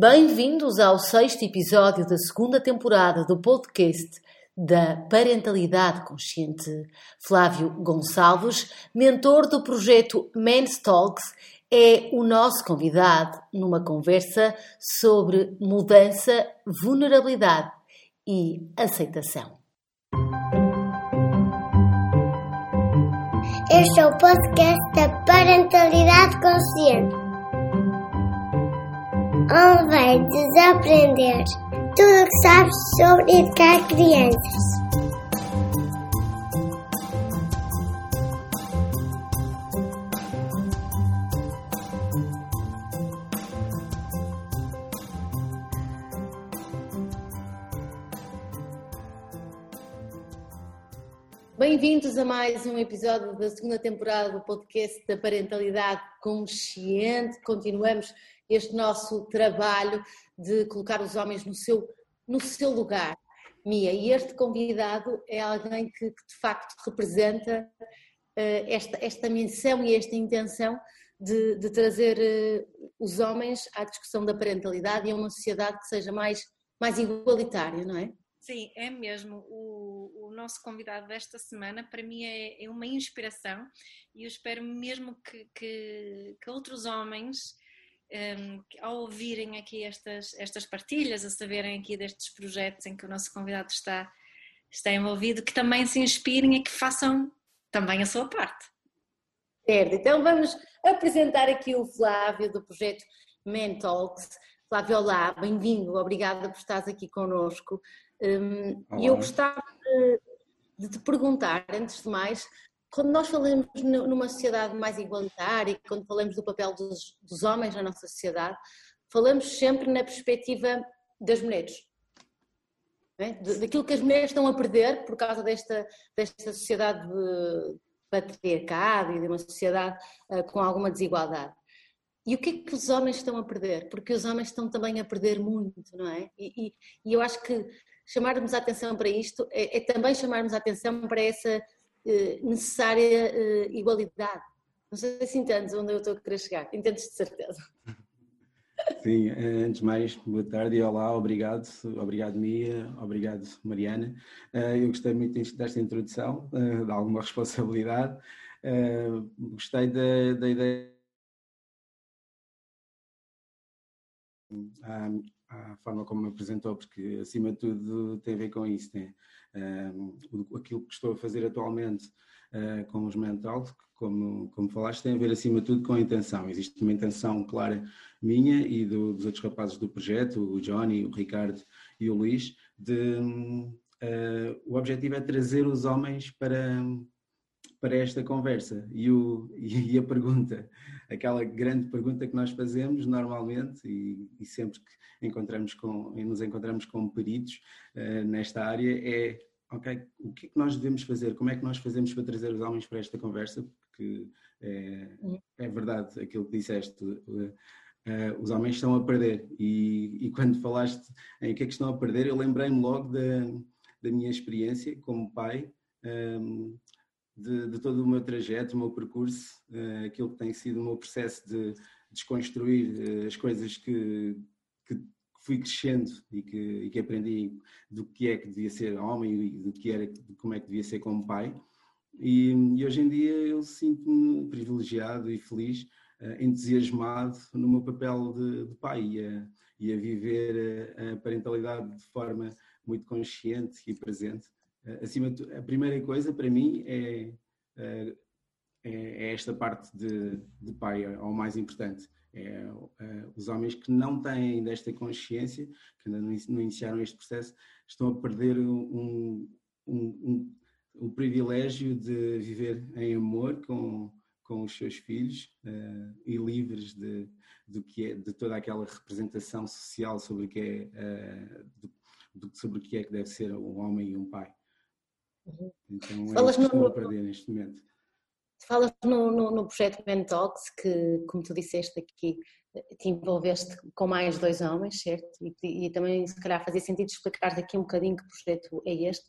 Bem-vindos ao sexto episódio da segunda temporada do podcast da Parentalidade Consciente. Flávio Gonçalves, mentor do projeto Men's Talks, é o nosso convidado numa conversa sobre mudança, vulnerabilidade e aceitação. Este é o podcast da Parentalidade Consciente, onde vai desaprender tudo o que sabes sobre educar crianças. Bem-vindos a mais um episódio da segunda temporada do podcast da Parentalidade Consciente. Continuamos este nosso trabalho de colocar os homens no seu, no seu lugar. Mia, e este convidado é alguém que, que de facto representa uh, esta, esta missão e esta intenção de, de trazer uh, os homens à discussão da parentalidade e a uma sociedade que seja mais, mais igualitária, não é? Sim, é mesmo. O, o nosso convidado desta semana, para mim, é, é uma inspiração e eu espero mesmo que, que, que outros homens, um, ao ouvirem aqui estas, estas partilhas, a saberem aqui destes projetos em que o nosso convidado está, está envolvido, que também se inspirem e que façam também a sua parte. Certo, então vamos apresentar aqui o Flávio do projeto Mentalks. Flávio, olá, bem-vindo, obrigada por estares aqui connosco. Um, e eu gostava de, de, te perguntar, antes de mais, quando nós falamos numa sociedade mais igualitária, quando falamos do papel dos, dos homens na nossa sociedade, falamos sempre na perspectiva das mulheres. É? Daquilo que as mulheres estão a perder por causa desta, desta sociedade de patriarcado e de uma sociedade uh, com alguma desigualdade. E o que é que os homens estão a perder? Porque os homens estão também a perder muito, não é? E, e, e eu acho que chamarmos a atenção para isto é, é também chamarmos a atenção para essa eh, necessária eh, igualdade. Não sei se entendes onde eu estou a querer chegar, entendes de certeza. Sim, eh, antes de mais, boa tarde e olá, obrigado, obrigado Mia, obrigado Mariana. Eu gostei muito desta introdução, de alguma responsabilidade. Gostei da, da ideia à forma como me apresentou, porque acima de tudo tem a ver com isso, né? Uh, aquilo que estou a fazer atualmente uh, com os mental, como, como falaste, tem a ver acima de tudo com a intenção. Existe uma intenção clara minha e do, dos outros rapazes do projeto, o Johnny, o Ricardo e o Luís, de uh, o objetivo é trazer os homens para, para esta conversa. E, o, e a pergunta, aquela grande pergunta que nós fazemos normalmente e, e sempre que encontramos com, nos encontramos com peritos uh, nesta área é ok, o que é que nós devemos fazer? Como é que nós fazemos para trazer os homens para esta conversa? Porque é, é verdade aquilo que disseste, uh, uh, os homens estão a perder e, e, quando falaste em o que é que estão a perder, eu lembrei-me logo da, da minha experiência como pai, um, ehm, de, de, todo o meu trajeto, o meu percurso, aquilo que tem sido o meu processo de desconstruir as coisas que, que fui crescendo e que, e que, aprendi do que é que devia ser homem e do que era, de como é que devia ser como pai. E, e hoje em dia eu sinto-me privilegiado e feliz, uh, entusiasmado no meu papel de, de pai e a, e a viver a, a, parentalidade de forma muito consciente e presente. Uh, acima de, a primeira coisa para mim é, uh, é, é, esta parte de, de pai, é o mais importante é, é, os homens que não têm ainda esta consciência, que ainda não iniciaram este processo, estão a perder um, um, um, um privilégio de viver em amor com, com os seus filhos e livres de, do que é, de toda aquela representação social sobre o que é, sobre o que é que deve ser um homem e um pai. Uhum. Então é Falas a perder neste momento. Falas no, no, no projeto Mentox, que, como tu disseste aqui, te envolveste com mais dois homens, certo? E, e, também, se calhar, fazia sentido explicar daqui um bocadinho que projeto é este.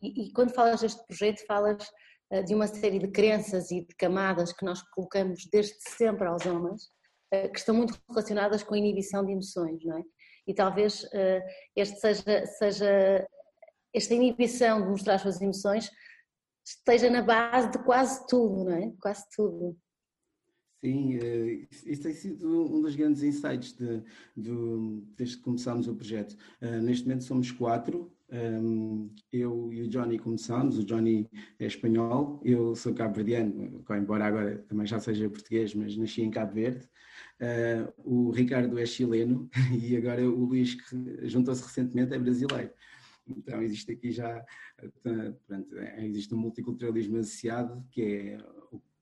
E, e, quando falas deste projeto, falas uh, de uma série de crenças e de camadas que nós colocamos desde sempre aos homens, que estão muito relacionadas com a inibição de emoções, não é? E talvez este seja, seja esta inibição de mostrar as suas emoções esteja na base de quase tudo, não é? Quase tudo. Sim, uh, isso tem sido um dos grandes insights de, de, desde que começámos o projeto. Uh, neste momento somos quatro, um, eu e o Johnny começámos, o Johnny é espanhol, eu sou cabo-verdiano, embora agora também já seja português, mas nasci em Cabo Verde. O Ricardo é chileno e agora o Luís, que juntou-se recentemente, é brasileiro. Então existe aqui já, pronto, existe um multiculturalismo associado que é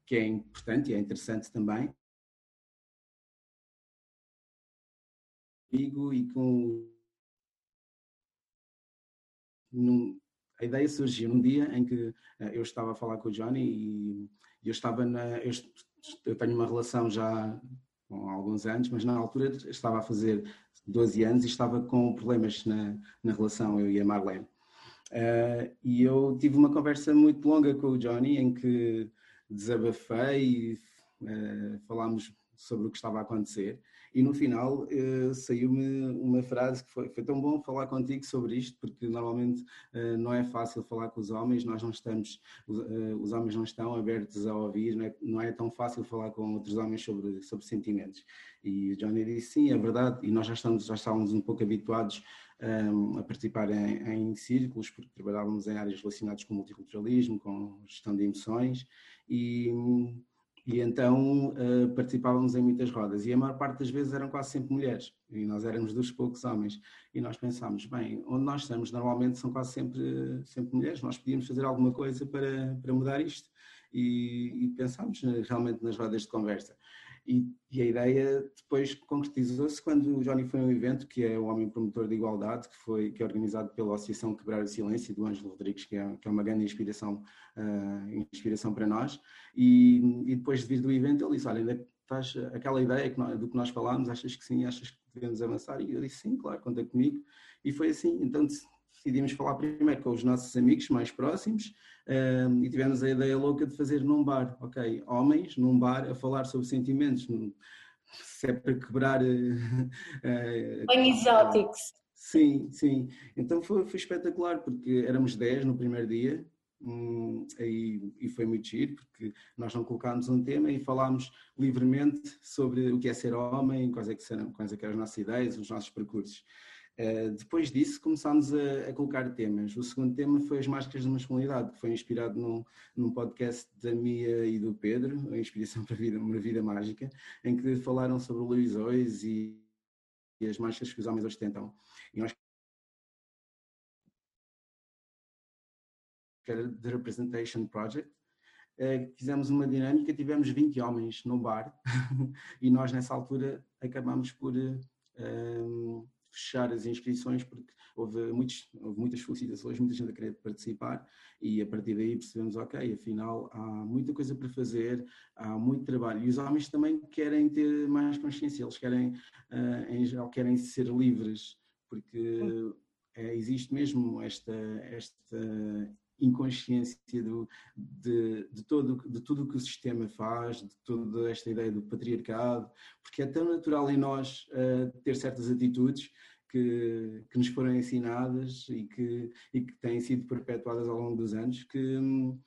que é importante e é interessante também. E com num, a ideia surgiu num dia em que eh, eu estava a falar com o Johnny e eu estava na. Eu, eu tenho uma relação já com alguns anos, mas na altura estava a fazer 12 anos e estava com problemas na, na relação, eu e a Marlene. Uh, e eu tive uma conversa muito longa com o Johnny em que desabafei, uh, falámos sobre o que estava a acontecer e no final uh, saiu-me uma frase que foi, foi tão bom falar contigo sobre isto, porque normalmente uh, não é fácil falar com os homens, nós não estamos, uh, os homens não estão abertos a ouvir, não é, não é, tão fácil falar com outros homens sobre, sobre sentimentos. E o Johnny disse sim, é verdade, e nós já, estamos, já estávamos um pouco habituados um, a participar em, em círculos, porque trabalhávamos em áreas relacionadas com multiculturalismo, com gestão de emoções, e, e então uh, participávamos em muitas rodas. E a maior parte das vezes eram quase sempre mulheres, e nós éramos dos poucos homens. E nós pensámos, bem, onde nós estamos normalmente são quase sempre, sempre mulheres, nós podíamos fazer alguma coisa para, para mudar isto. E, e pensámos eh, realmente nas rodas de conversa. E, e, a ideia depois concretizou-se quando o Johnny foi a um evento que é o Homem Promotor de Igualdade, que foi que é organizado pela Associação Quebrar o Silêncio do Ângelo Rodrigues, que é, que é uma grande inspiração, uh, inspiração para nós. E, e, depois de vir do evento ele disse, olha, ainda estás aquela ideia que nós, do que nós falámos, achas que sim, achas que devemos avançar? E eu disse, sim, claro, conta comigo. E foi assim, então decidimos falar primeiro com os nossos amigos mais próximos um, e tivemos a ideia louca de fazer num bar, ok? Homens num bar a falar sobre sentimentos, se é para quebrar. Uh, Bem exóticos. Sim, sim. Então foi, foi espetacular, porque éramos 10 no primeiro dia, Hum, e, e, foi muito giro porque nós não colocámos um tema e falámos livremente sobre o que é ser homem, quais é que, serão, quais é que eram as nossas ideias, os nossos percursos. Uh, depois disso começámos a, a, colocar temas. O segundo tema foi as máscaras da masculinidade, que foi inspirado num, num podcast da Mia e do Pedro, a Inspiração para a Vida, uma Vida Mágica, em que falaram sobre o Luís e, e as máscaras que os homens ostentam. E nós que era The Representation Project, uh, fizemos uma dinâmica, tivemos 20 homens no bar e nós nessa altura acabámos por uh, fechar as inscrições porque houve, muitos, houve muitas felicitações, muita gente a querer participar e a partir daí percebemos, ok, afinal há muita coisa para fazer, há muito trabalho. E os homens também querem ter mais consciência, eles querem, uh, em geral, querem ser livres porque é, existe mesmo esta, esta inconsciência do, de, de, todo, de tudo o que o sistema faz, de toda esta ideia do patriarcado, porque é tão natural em nós uh, ter certas atitudes que, que nos foram ensinadas e que, e que têm sido perpetuadas ao longo dos anos, que hum,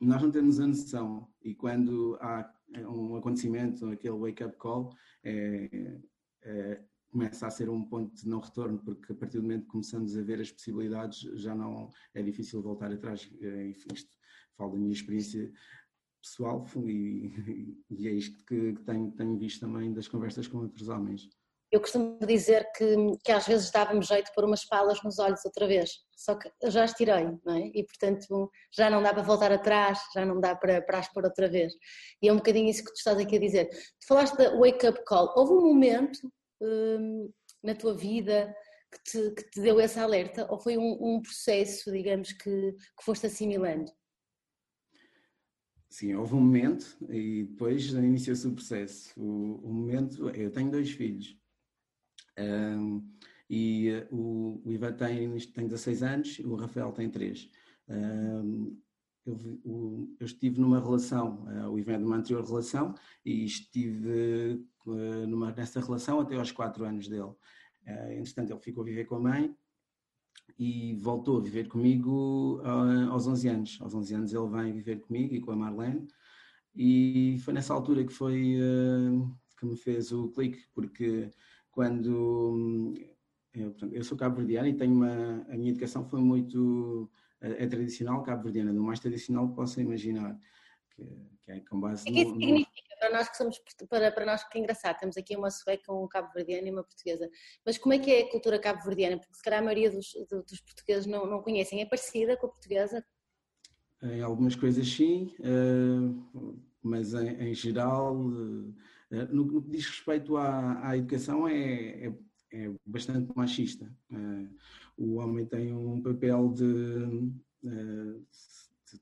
nós não temos a noção. E quando há um acontecimento, aquele wake-up call, é, é, começa a ser um ponto de não retorno, porque a partir do momento que começamos a ver as possibilidades, já não é difícil voltar atrás. É, isto falo da minha experiência pessoal e, e é isto que tenho, tenho visto também das conversas com outros homens. Eu costumo dizer que, que às vezes dava-me jeito pôr umas palas nos olhos outra vez, só que eu já as tirei, não é? E portanto já não dá para voltar atrás, já não dá para, para as pôr outra vez. E é um bocadinho isso que tu estás aqui a dizer. Tu falaste da wake up call. Houve um momento hum, na tua vida que te, que te, deu esse alerta ou foi um, um processo, digamos, que, que foste assimilando? Sim, houve um momento e depois iniciou-se o processo. O, o, momento, eu tenho dois filhos um, e uh, o, o Ivan tem, tem 16 anos, o Rafael tem 3. Um, eu, eu, estive numa relação, o Ivan é de uma anterior relação, e estive numa, nessa relação até aos quatro anos dele. Entretanto, ele ficou a viver com a mãe e voltou a viver comigo aos 11 anos. Aos 11 anos ele vem viver comigo e com a Marlene, e foi nessa altura que foi que me fez o clique, porque quando eu, portanto, eu sou cabo-verdiano e tenho uma, a minha educação foi muito é, é tradicional cabo-verdiana, do mais tradicional que possa imaginar, que, que é com base o que é no, isso significa para nós que somos, para, para nós que é engraçado, temos aqui uma sueca, um cabo-verdiano e uma portuguesa, mas como é que é a cultura cabo-verdiana? Porque se calhar a maioria dos, dos portugueses não, não conhecem, é parecida com a portuguesa? Em algumas coisas sim, eh, mas em, em geral, eh, no que diz respeito à, à educação é, é é bastante machista. Eh, o homem tem um papel de, eh,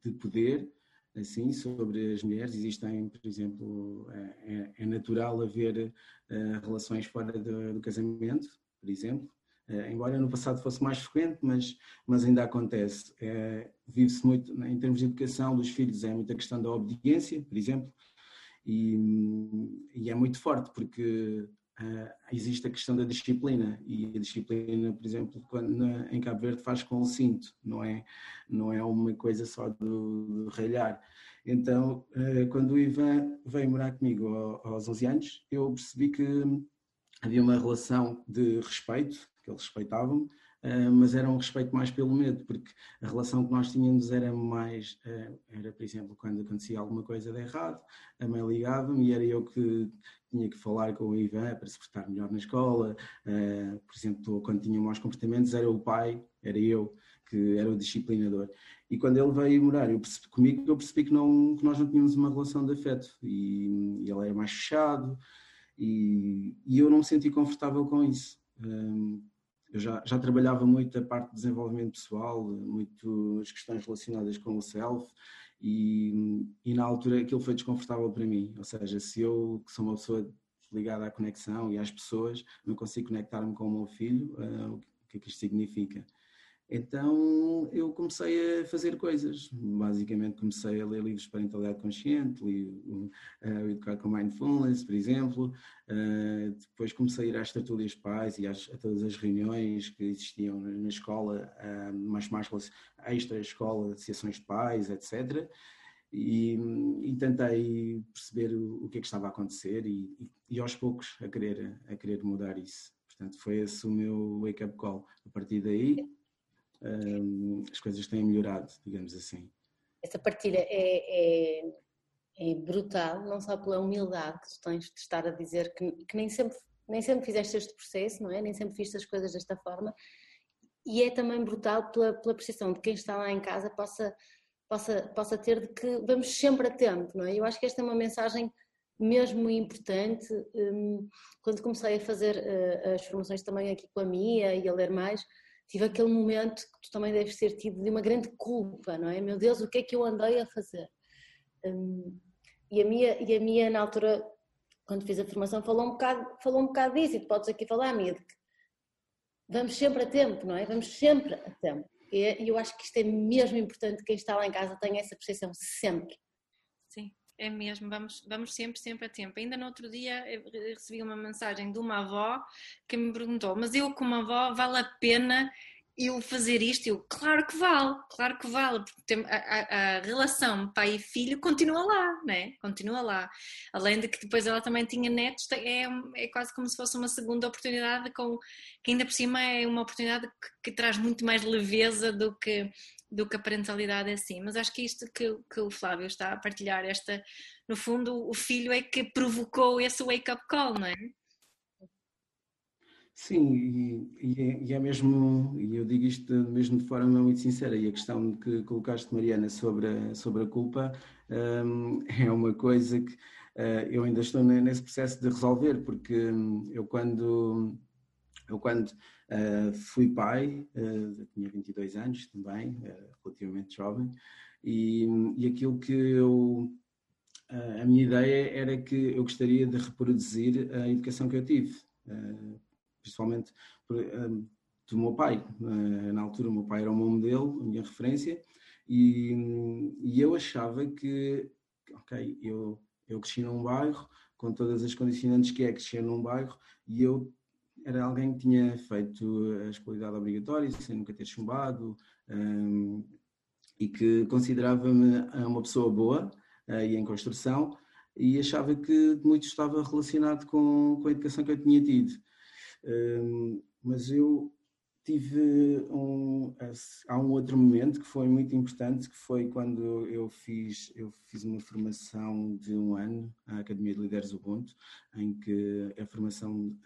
de poder assim sobre as mulheres. Existem, por exemplo, é, é natural haver relações fora do, do casamento, por exemplo. embora no passado fosse mais frequente, mas, mas ainda acontece. É, Vive-se muito, em termos de educação dos filhos, é muita questão da obediência, por exemplo, e, e é muito forte, porque uh, existe a questão da disciplina e a disciplina, por exemplo, quando na, em Cabo Verde faz com o cinto, não é, não é uma coisa só do, do ralhar. Então, uh, quando o Ivan veio morar comigo aos 11 anos, eu percebi que havia uma relação de respeito, que eles respeitavam, Uh, mas era um respeito mais pelo medo, porque a relação que nós tínhamos era mais, uh, era por exemplo, quando acontecia alguma coisa de errado, a mãe ligava-me e era eu que tinha que falar com o Ivan para se portar melhor na escola, uh, por exemplo, quando tinha maus comportamentos era o pai, era eu que era o disciplinador. E quando ele veio morar eu percebi, comigo, eu percebi que, não, que nós não tínhamos uma relação de afeto e, e ele era mais fechado e, e, eu não me senti confortável com isso. Um, eu já, já trabalhava muito a parte de desenvolvimento pessoal, muito as questões relacionadas com o self, e, e na altura aquilo foi desconfortável para mim. Ou seja, se eu, que sou uma pessoa ligada à conexão e às pessoas, não consigo conectar-me com o meu filho, uh, o que é que isto significa? Então eu comecei a fazer coisas. Basicamente comecei a ler livros de parentalidade consciente, li uh, o Educar com Mindfulness, por exemplo. Uh, depois comecei a ir às tertúlias pais e às, a todas as reuniões que existiam na escola, uh, mais, mais extra-escola, associações de pais, etc. E, e, tentei perceber o, o, que é que estava a acontecer e, e, e aos poucos a querer, a querer mudar isso. Portanto, foi esse o meu wake-up call. A partir daí um, as coisas têm melhorado, digamos assim. Essa partilha é, é, é, brutal, não só pela humildade que tu tens de estar a dizer que, que, nem, sempre, nem sempre fizeste este processo, não é? Nem sempre viste as coisas desta forma, e é também brutal pela, pela percepção de quem está lá em casa possa, possa, possa ter de que vamos sempre a tempo, não é? Eu acho que esta é uma mensagem mesmo importante. Quando comecei a fazer uh, as formações também aqui com a Mia e a ler mais, tive aquele momento que tu também deves ter tido de uma grande culpa, não é? Meu Deus, o que é que eu andei a fazer? Um, e, a minha, e a minha, na altura, quando fiz a formação, falou um bocado, falou um bocado disso, e tu podes aqui falar, Mia, de que vamos sempre a tempo, não é? Vamos sempre a tempo. E eu acho que isto é mesmo importante, quem está lá em casa tenha essa percepção sempre. É mesmo, vamos, vamos sempre, sempre a tempo. Ainda no outro dia recebi uma mensagem de uma avó que me perguntou: Mas eu, como avó, vale a pena eu fazer isto? Eu, claro que vale, claro que vale, porque a, a, a, relação pai e filho continua lá, né? Continua lá. Além de que depois ela também tinha netos, é, é quase como se fosse uma segunda oportunidade, com, que ainda por cima é uma oportunidade que, que traz muito mais leveza do que do que a parentalidade é assim. Mas acho que isto que, que o Flávio está a partilhar, esta, no fundo, o filho é que provocou esse wake-up call, não é? Sim, e, e, é, e, é, mesmo, e eu digo isto mesmo de forma muito sincera, e a questão que colocaste, Mariana, sobre a, sobre a culpa, um, é uma coisa que uh, eu ainda estou nesse processo de resolver, porque um, eu quando eu quando uh, fui pai, uh, tinha 22 anos também, uh, relativamente jovem, e, e aquilo que eu, a minha ideia era que eu gostaria de reproduzir a educação que eu tive, principalmente do meu pai. Na altura o meu pai era o meu modelo, a minha referência, E, e eu achava que, ok, eu, eu cresci num bairro com todas as condicionantes que é crescer num bairro e eu era alguém que tinha feito a escolaridade obrigatória sem nunca ter chumbado um, e que considerava-me uma pessoa boa uh, e em construção e achava que muito estava relacionado com, com a educação que eu tinha tido. Um, mas eu tive um, há um outro momento que foi muito importante, que foi quando eu fiz, eu fiz uma formação de um ano, a Academia de Líderes Ubuntu, em que a formação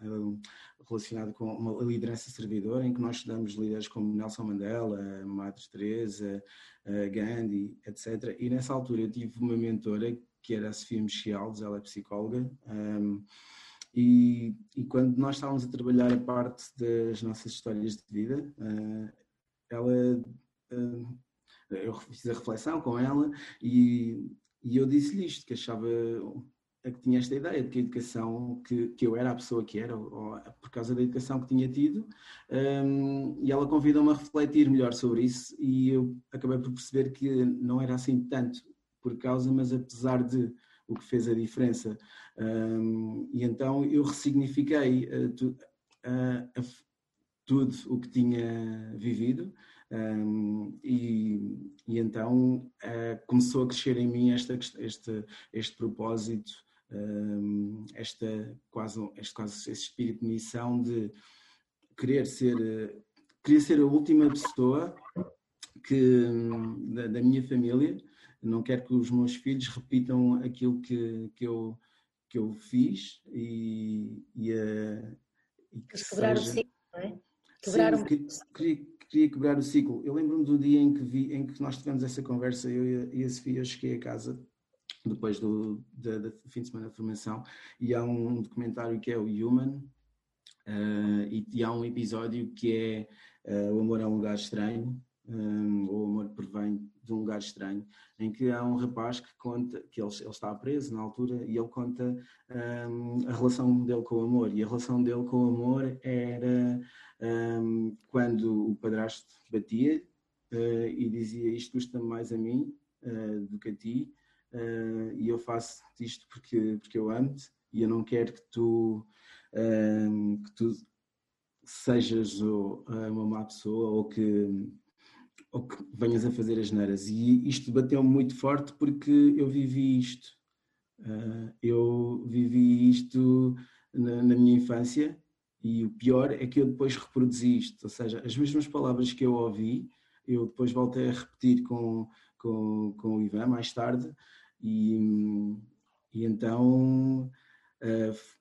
relacionada com uma liderança servidora, em que nós estudamos líderes como Nelson Mandela, Madre Teresa, Gandhi, etc. E nessa altura eu tive uma mentora que era a Sofia Michialdes, ela é psicóloga, um, e, e, quando nós estávamos a trabalhar a parte das nossas histórias de vida, uh, ela, uh, eu fiz a reflexão com ela e, e eu disse-lhe isto, que achava que tinha esta ideia de que a educação, que, que eu era a pessoa que era, ou, por causa da educação que tinha tido, um, e ela convidou-me a refletir melhor sobre isso e eu acabei por perceber que não era assim tanto por causa, mas apesar de o que fez a diferença. Um, e então eu ressignifiquei uh, tu, uh, uh, tudo o que tinha vivido um, e, e, então começou a crescer em mim esta, este, este propósito, um, esta, quase, este, quase esse espírito de missão de querer ser, queria ser a última pessoa que, da, da minha família. Não quero que os meus filhos repitam aquilo que, que, eu, que eu fiz e, e, uh, e que quebrar seja... o ciclo, não é? Quebrar Sim, um... queria, queria quebrar o ciclo. Eu lembro-me do dia em que, vi, em que nós tivemos essa conversa, eu e a Sofia, eu cheguei a casa depois do, do, do, fim de semana de formação e há um documentário que é o Human uh, e, e, há um episódio que é uh, O Amor é um Lugar Estranho um, o amor provém de um lugar estranho, em que há um rapaz que conta que ele, ele está preso na altura e ele conta um, a relação dele com o amor. E a relação dele com o amor era um, quando o padrasto batia uh, e dizia isto custa mais a mim uh, do que a ti, uh, e eu faço isto porque, porque eu amo-te e eu não quero que tu, que tu sejas uma má pessoa ou que ou que venhas a fazer as neiras. E isto bateu-me muito forte porque eu vivi isto. Uh, eu vivi isto na, na, minha infância e o pior é que eu depois reproduzi isto. Ou seja, as mesmas palavras que eu ouvi, eu depois voltei a repetir com, com, com o Ivan mais tarde e, e então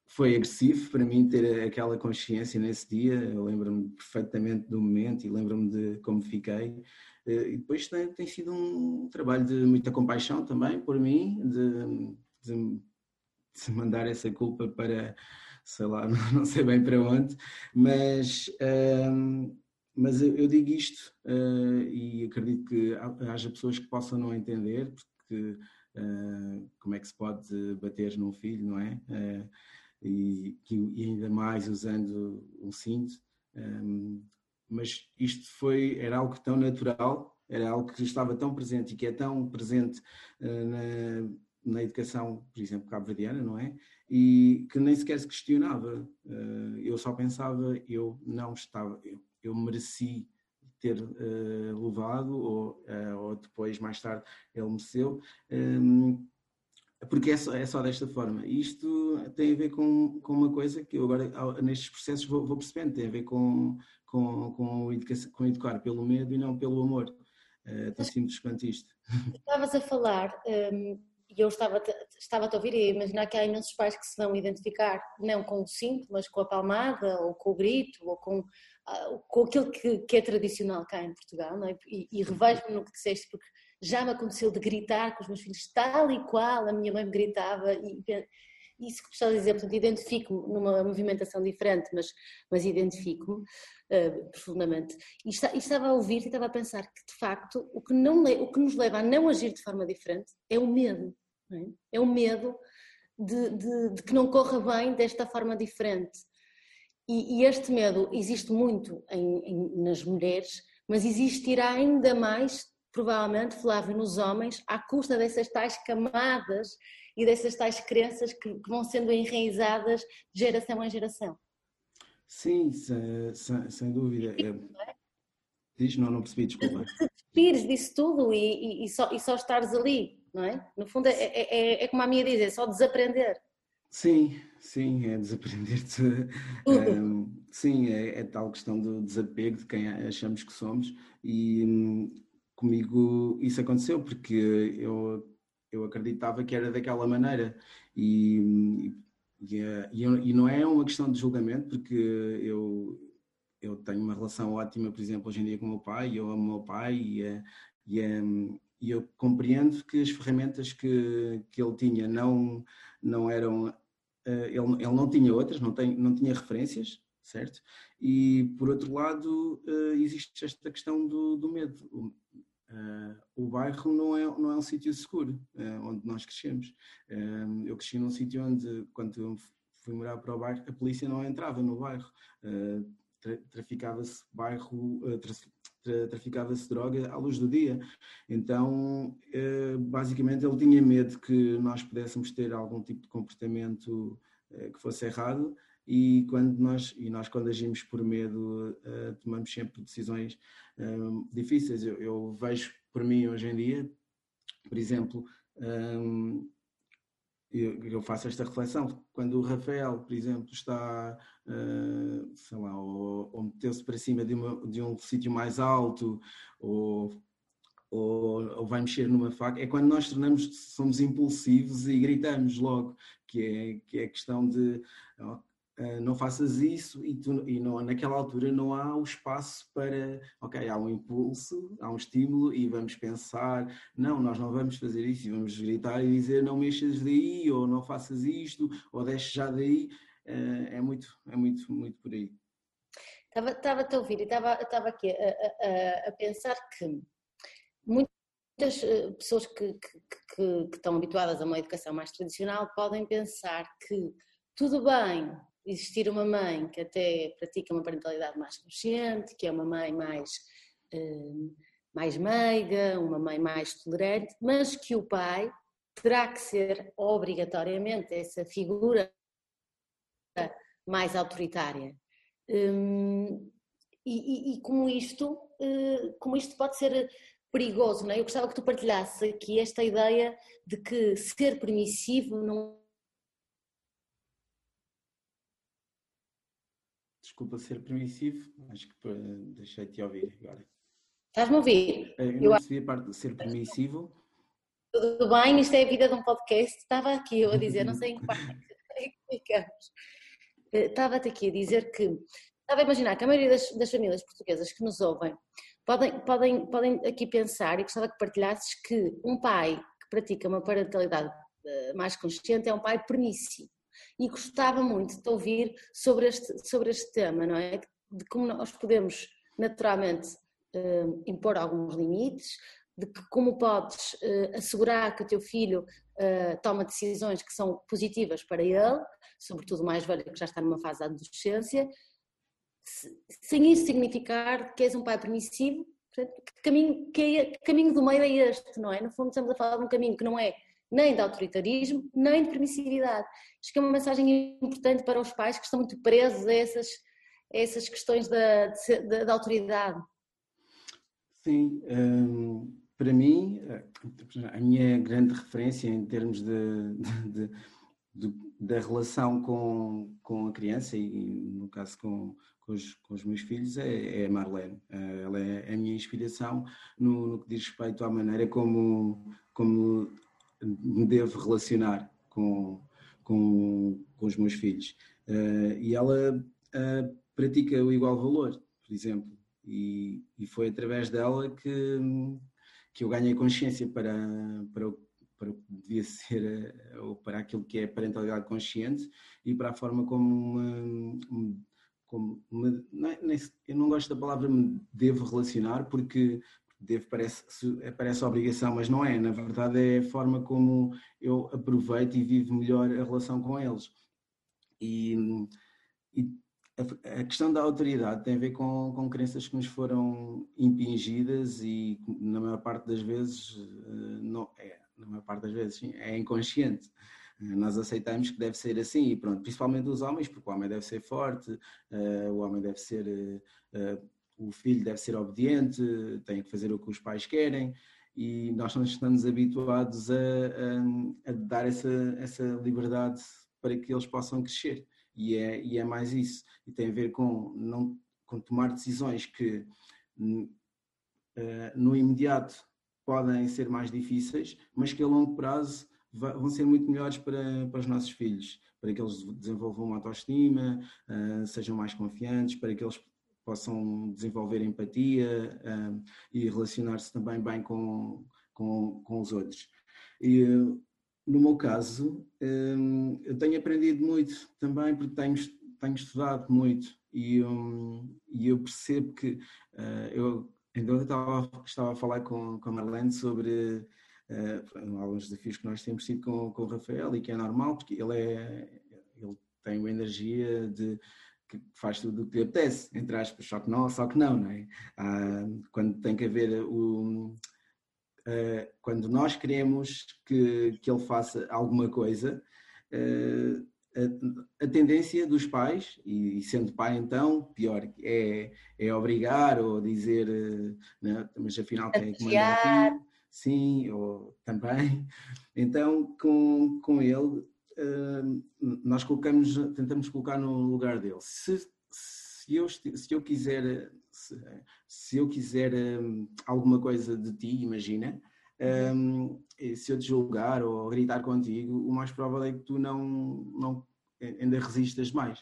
foi agressivo para mim ter aquela consciência nesse dia. Eu lembro-me perfeitamente do momento e lembro-me de como fiquei. Eh, e depois tem, tem, sido um trabalho de muita compaixão também por mim, de, de, de mandar essa culpa para, sei lá, não sei bem para onde, mas. Um, mas eu, digo isto uh, e acredito que haja pessoas que possam não entender, porque como é que se pode bater num filho, não é? Uh, e, e, ainda mais usando um cinto. Um, mas isto foi, era algo tão natural, era algo que estava tão presente e que é tão presente na, na educação, por exemplo, cabo-verdiana, não é? E que nem sequer se questionava. Eu só pensava, eu não estava, eu, eu mereci ter uh, levado, ou, ou depois, mais tarde, ele mereceu. Um, porque é só, é só desta forma. Isto tem a ver com, com uma coisa que eu agora, nestes processos, vou, vou percebendo, tem a ver com, com, com, educação, com educar pelo medo e não pelo amor. É tão simples quanto isto. Estavas a falar, um, e eu estava, estava a ouvir e a imaginar que há imensos pais que se vão identificar, não com o cinto, mas com a palmada, ou com o grito, ou com, uh, com aquilo que, que, é tradicional cá em Portugal, não é? E, e revejo-me no que disseste, porque já me aconteceu de gritar com os meus filhos tal e qual a minha mãe me gritava e isso que estás a dizer, portanto, identifico-me numa movimentação diferente, mas, mas identifico-me uh, profundamente. E, está, e, estava a ouvir e estava a pensar que, de facto, o que, não, o que nos leva a não agir de forma diferente é o medo. É? o medo de, de, de, que não corra bem desta forma diferente. E, e este medo existe muito em, em, nas mulheres, mas existirá ainda mais provavelmente, Flávio, nos homens, à custa dessas tais camadas e dessas tais crenças que, que vão sendo enraizadas de geração em geração. Sim, sem, sem, sem dúvida. É... Diz, não, não percebi, desculpa. Te despires disso tudo e, e, e, só, e só estares ali, não é? No fundo, é, é, é, é como a minha diz, é só desaprender. Sim, sim, é desaprender-te. Um, sim, é, é, tal questão do desapego de quem achamos que somos e um, comigo isso aconteceu porque eu, eu acreditava que era daquela maneira e, e, e, e não é uma questão de julgamento porque eu, eu tenho uma relação ótima, por exemplo, hoje em dia com o meu pai, eu amo o meu pai e, e, e eu compreendo que as ferramentas que, que ele tinha não, não eram eh, ele, ele não tinha outras, não, tem, não tinha referências, certo? E por outro lado, eh, existe esta questão do, do medo. O, Uh, o bairro não é, não é um sítio seguro, uh, onde nós crescemos. Uh, eu cresci num sítio onde, quando fui morar para o bairro, a polícia não entrava no bairro. Tra traficava-se bairro, tra traficava-se droga à luz do dia. Então, basicamente, ele tinha medo que nós pudéssemos ter algum tipo de comportamento que fosse errado e quando nós e nós quando agimos por medo uh, tomamos sempre decisões um, difíceis eu, eu, vejo por mim hoje em dia por exemplo um, eu, eu, faço esta reflexão. Quando o Rafael por exemplo está uh, sei lá ou, ou meteu-se para cima de, uma, de um sítio mais alto ou ou, ou, vai mexer numa faca, é quando nós tornamos, somos impulsivos e gritamos logo, que é, que é questão de não faças isso e, tu, e não, naquela altura não há o espaço para, ok, há um impulso, há um estímulo e vamos pensar, não, nós não vamos fazer isso e vamos gritar e dizer não mexas daí ou não faças isto ou deixes já daí, uh, é muito, é muito, muito por aí. Estava, estava a ouvir e estava, estava aqui a, a, a pensar que muitas eh, pessoas que, que, que, que estão habituadas a uma educação mais tradicional podem pensar que tudo bem existir uma mãe que até pratica uma parentalidade mais consciente, que é uma mãe mais, uh, mais meiga, uma mãe mais tolerante, mas que o pai terá que ser obrigatoriamente essa figura mais autoritária. Um, e, e, e, como isto, uh, como isto pode ser perigoso, não é? Eu gostava que tu partilhasses aqui esta ideia de que ser permissivo não desculpa ser permissivo, acho que deixei-te ouvir agora. Estás-me a ouvir? Eh, eu não percebi a parte de ser permissivo. Tudo bem, isto é a vida de um podcast. Estava aqui eu a dizer, não sei em que parte é que ficamos. Eh, estava-te aqui a dizer que, estava a imaginar que a maioria das, das, famílias portuguesas que nos ouvem podem, podem, podem aqui pensar e gostava que partilhasses que um pai que pratica uma parentalidade eh, mais consciente é um pai permissivo e gostava muito de te ouvir sobre este, sobre este tema, não é? De como nós podemos naturalmente uh, impor alguns limites, de que como podes uh, assegurar que o teu filho uh, toma decisões que são positivas para ele, sobretudo o mais velho que já está numa fase da adolescência, sem isso significar que és um pai permissivo, que caminho, que, é, que caminho do meio é este, não é? No fundo estamos a falar de um caminho que não é nem de autoritarismo, nem de permissividade. Acho que é uma mensagem importante para os pais que estão muito presos a essas, a essas questões da, da, da autoridade. Sim, um, para mim, a minha grande referência em termos de, de, de, da relação com, com a criança e, no caso, com, com, os, com os meus filhos é, é a Marlene. Ela é a minha inspiração no, no que diz respeito à maneira como, como me devo relacionar com, com, com os meus filhos. Uh, e ela uh, pratica o igual valor, por exemplo, e, e, foi através dela que, que eu ganhei consciência para, para, para o que devia ser, eh, ou para aquilo que é parentalidade consciente e para a forma como, como não é, eu não gosto da palavra me devo relacionar porque devo parece, parece obrigação, mas não é. Na verdade, é a forma como eu aproveito e vivo melhor a relação com eles. E, e a, questão da autoridade tem a ver com, com crenças que nos foram impingidas e na maior parte das vezes não é, na maior parte das vezes sim, é inconsciente. Nós aceitamos que deve ser assim e pronto, principalmente os homens, porque o homem deve ser forte, o homem deve ser, o filho deve ser obediente, tem que fazer o que os pais querem e nós não estamos habituados a, a, a dar essa, essa liberdade para que eles possam crescer. E é, e é mais isso. E tem a ver com não com tomar decisões que uh, no imediato podem ser mais difíceis mas que a longo prazo vão ser muito melhores para, para os nossos filhos. Para que eles desenvolvam uma autoestima uh, sejam mais confiantes para que eles possam desenvolver empatia uh, e relacionar-se também bem com, com, com os outros. E, no meu caso, um, eu tenho aprendido muito também porque tenho, tenho estudado muito e, um, e eu percebo que uh, eu ainda então estava, estava a falar com, com a Marlene sobre uh, alguns desafios que nós temos tido com, com o Rafael e que é normal porque ele é ele tem uma energia de que faz tudo o que lhe apetece, entre aspas, só que não, só que não, não é? Ah, quando tem que haver o. Uh, quando nós queremos que, que ele faça alguma coisa, uh, a, a, tendência dos pais, e, sendo pai então, pior, é, é obrigar ou dizer, uh, não, mas afinal tem que mandar aqui, sim, ou também. Então, com, com ele, nós colocamos, tentamos colocar no lugar dele. Se, se, eu, se eu quiser, se, se eu quiser alguma coisa de ti, imagina, um, se eu te julgar ou gritar contigo, o mais provável é que tu não, não ainda resistas mais,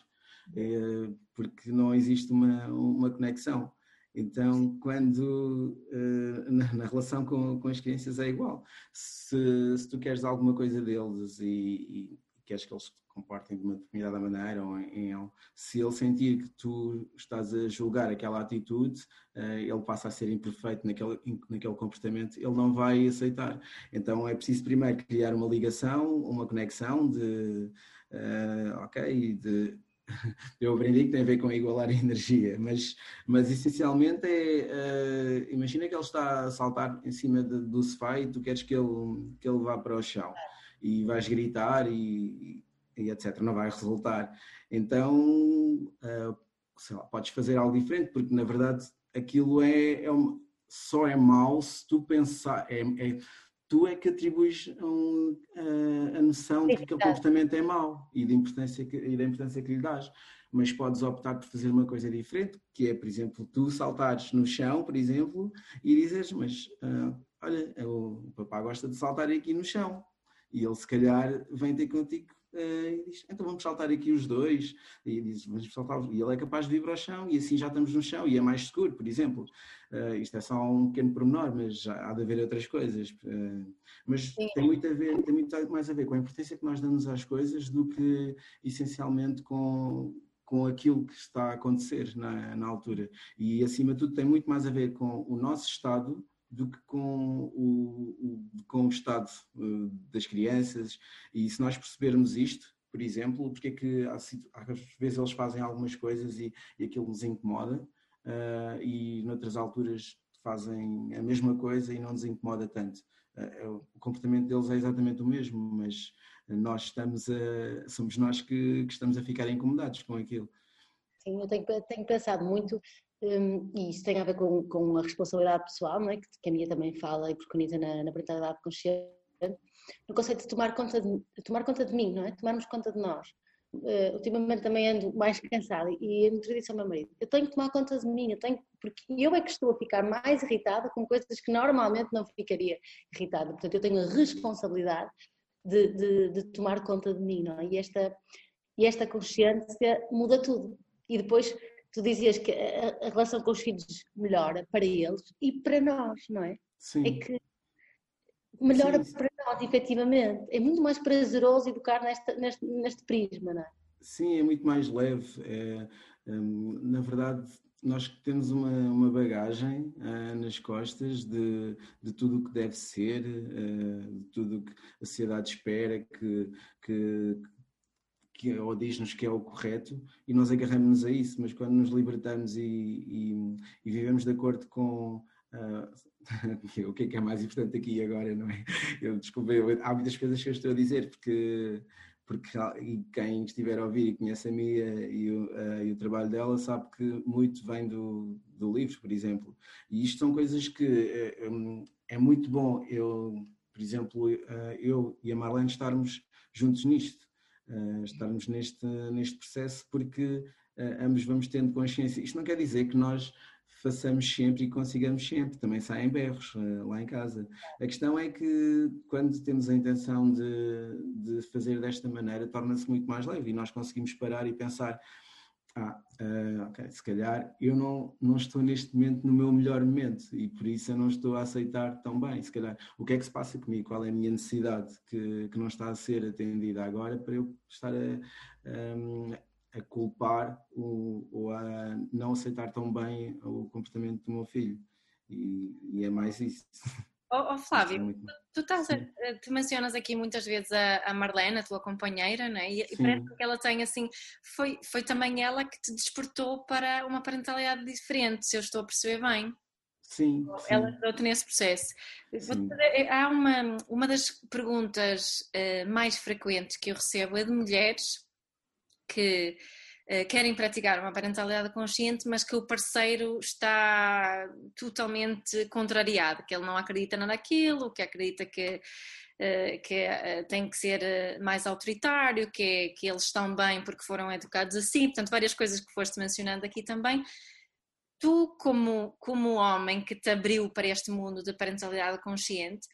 é, porque não existe uma, uma conexão. Então, quando uh, na, relação com, com as crianças é igual. Se, se tu queres alguma coisa deles e, e queres que eles se comportem de uma determinada maneira, ou em, em, se ele sentir que tu estás a julgar aquela atitude, uh, ele passa a ser imperfeito naquele, naquele comportamento, ele não vai aceitar. Então é preciso primeiro criar uma ligação, uma conexão de, uh, ok, de eu aprendi que tem a ver com igualar a energia, mas, mas essencialmente é, uh, imagina que ele está a saltar em cima de, do sofá e tu queres que ele, que ele vá para o chão e vais gritar e, e etc. Não vai resultar. Então, uh, lá, podes fazer algo diferente, porque na verdade aquilo é, é só é mau se tu pensar. É, é, tu é que atribuis um, a, a noção de que aquele comportamento é mau e da importância que, e da importância que lhe dás. Mas podes optar por fazer uma coisa diferente, que é, por exemplo, tu saltares no chão, por exemplo, e dizeres, mas uh, olha, o papá gosta de saltar aqui no chão. E ele, se calhar, vem ter contigo e diz: então vamos saltar aqui os dois. E diz: vamos saltar. E ele é capaz de vir para o chão e assim já estamos no chão e é mais seguro, por exemplo. Uh, isto é só um pequeno pormenor, mas há de haver outras coisas. Uh, mas tem muito, a ver, tem muito mais a ver com a importância que nós damos às coisas do que essencialmente com com aquilo que está a acontecer na, na altura. E, acima de tudo, tem muito mais a ver com o nosso estado do que com o, o, com o estado uh, das crianças. E se nós percebermos isto, por exemplo, porque é que às vezes eles fazem algumas coisas e, e aquilo nos incomoda, uh, e noutras alturas fazem a mesma coisa e não nos incomoda tanto. Uh, o comportamento deles é exatamente o mesmo, mas nós estamos a, somos nós que, que estamos a ficar incomodados com aquilo. Sim, eu tenho, tenho pensado muito um, e isso tem a ver com, com a responsabilidade pessoal, não é? que, a minha também fala e preconiza na, na parentalidade consciente, no conceito de tomar conta de, tomar conta de mim, não é? Tomarmos conta de nós. Uh, ultimamente também ando mais cansada e eu me disse ao meu marido, eu tenho que tomar conta de mim, eu tenho, porque eu é que estou a ficar mais irritada com coisas que normalmente não ficaria irritada, portanto eu tenho a responsabilidade de, de, de tomar conta de mim, não é? E esta, e esta consciência muda tudo. E depois tu dizias que a, a, relação com os filhos melhora para eles e para nós, não é? Sim. É que melhora sim, sim. para nós, efetivamente. É muito mais prazeroso educar nesta, neste, neste prisma, não é? Sim, é muito mais leve. É, hum, na verdade, nós temos uma, uma bagagem uh, nas costas de, de tudo o que deve ser, uh, de tudo o que a sociedade espera que, que, que, ou diz-nos que é o correto e nós agarramos-nos a isso, mas quando nos libertamos e, e, e vivemos de acordo com uh, o que é que é mais importante aqui agora, não é? Eu desculpe, há muitas coisas que eu estou a dizer, porque, porque e quem estiver a ouvir e conhece a Mia e o, uh, e o trabalho dela sabe que muito vem do, do livro, por exemplo. E isto são coisas que é, é muito bom eu, por exemplo, uh, eu e a Marlene estarmos juntos nisto uh, estarmos neste, neste processo, porque uh, ambos vamos tendo consciência. Isto não quer dizer que nós façamos sempre e consigamos sempre, também saem berros uh, lá em casa. A questão é que quando temos a intenção de, de fazer desta maneira, torna-se muito mais leve e nós conseguimos parar e pensar ah, uh, ok, se calhar eu não, não estou neste momento no meu melhor momento e por isso eu não estou a aceitar tão bem. Se calhar, o que é que se passa comigo? Qual é a minha necessidade que, que não está a ser atendida agora para eu estar a, a culpar ou, ou, a não aceitar tão bem o comportamento do meu filho? E, e é mais isso. Oh, oh Flávio, é muito... tu, estás a, tu mencionas aqui muitas vezes a, a Marlene, a tua companheira, né? e, e parece que ela tem assim, foi, foi também ela que te despertou para uma parentalidade diferente, se eu estou a perceber bem. Sim. Ela ajudou-te nesse processo. Há uma, uma das perguntas uh, mais frequentes que eu recebo é de mulheres que eh, querem praticar uma parentalidade consciente, mas que o parceiro está totalmente contrariado, que ele não acredita naquilo, que acredita que, eh, que eh, tem que ser mais autoritário, que, que eles estão bem porque foram educados assim, portanto, várias coisas que foste mencionando aqui também. Tu, como, como homem que te abriu para este mundo de parentalidade consciente,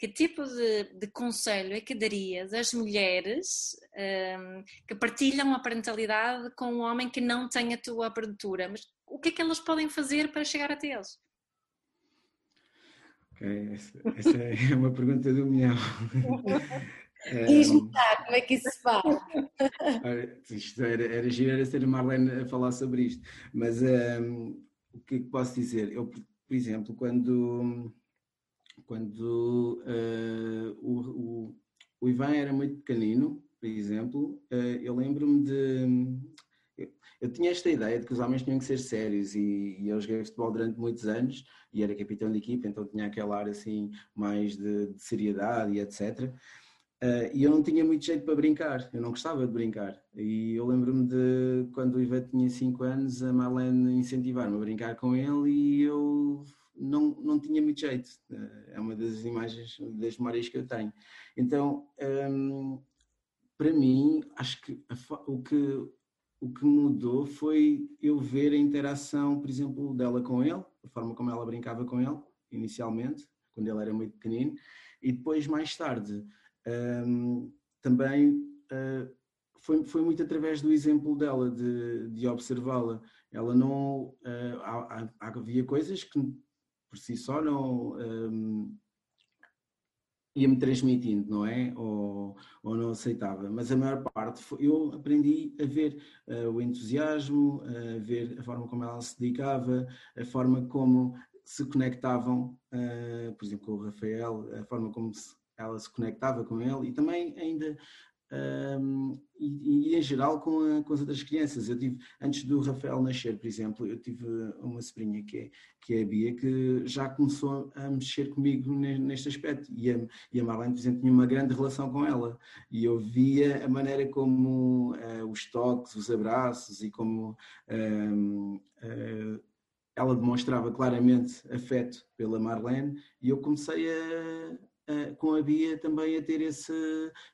que tipo de, de conselho é que darias às mulheres um, que partilham a parentalidade com um homem que não tem a tua abertura? Mas o que é que elas podem fazer para chegar até eles? Okay, essa, essa, é uma pergunta do milhão. Diz-me tá, como é que isso se faz? isto era, era giro, era ser a Marlene a falar sobre isto, mas um, o que é que posso dizer? Eu, por exemplo, quando quando uh, o, o, o, Ivan era muito pequenino, por exemplo, uh, eu lembro-me de. Eu, tinha esta ideia de que os homens tinham que ser sérios e, e eu joguei futebol durante muitos anos e era capitão de equipa, então tinha aquela área assim mais de, de seriedade e etc. Uh, eh, e eu não tinha muito jeito para brincar, eu não gostava de brincar. E eu lembro-me de quando o Ivan tinha 5 anos, a Marlene incentivar-me a brincar com ele e eu não, não tinha muito jeito. Eh, é uma das imagens, das memórias que eu tenho. Então, um, para mim, acho que o que o que mudou foi eu ver a interação, por exemplo, dela com ele, a forma como ela brincava com ele, inicialmente, quando ele era muito pequenino, e depois, mais tarde, um, também uh, foi, foi muito através do exemplo dela, de, de observá-la. Ela não. Uh, há, havia coisas que por si só não um, ia-me transmitindo, não é? Ou, ou não aceitava. Mas a maior parte foi, eu aprendi a ver uh, o entusiasmo, a ver a forma como ela se dedicava, a forma como se conectavam, uh, por exemplo, com o Rafael, a forma como se, ela se conectava com ele e também ainda um, e, e, em geral com, a, com, as outras crianças. Eu tive, antes do Rafael nascer, por exemplo, eu tive uma sobrinha que é, que é a Bia, que já começou a mexer comigo neste aspecto. E a, e a Marlene, por exemplo, tinha uma grande relação com ela. E eu via a maneira como uh, os toques, os abraços e como. Um, uh, eh, ela demonstrava claramente afeto pela Marlene e eu comecei a, com a Bia também a ter esse,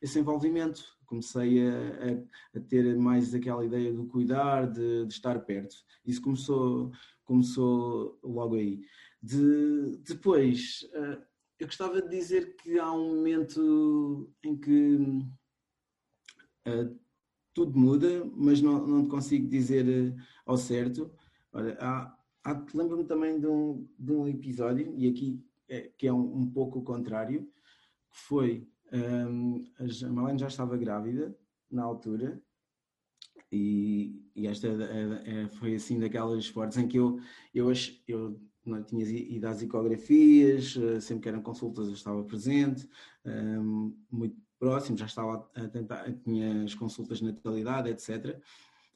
esse envolvimento. Comecei a, a, a ter mais aquela ideia do cuidar, de, de, estar perto. Isso começou, começou logo aí. De, depois, eh, eu gostava de dizer que há um momento em que uh, tudo muda, mas não, não consigo dizer uh, ao certo. Olha, há, há, lembro-me também de um, de um episódio, e aqui que é um, um, pouco o contrário, que foi um, a Marlene já estava grávida na altura e, e esta é, é, foi assim daquelas fortes em que eu, eu, eu não tinha ido às ecografias, eh, sempre que eram consultas eu estava presente, um, muito, próximo, já estava a tentar, tinha as consultas de natalidade, etc.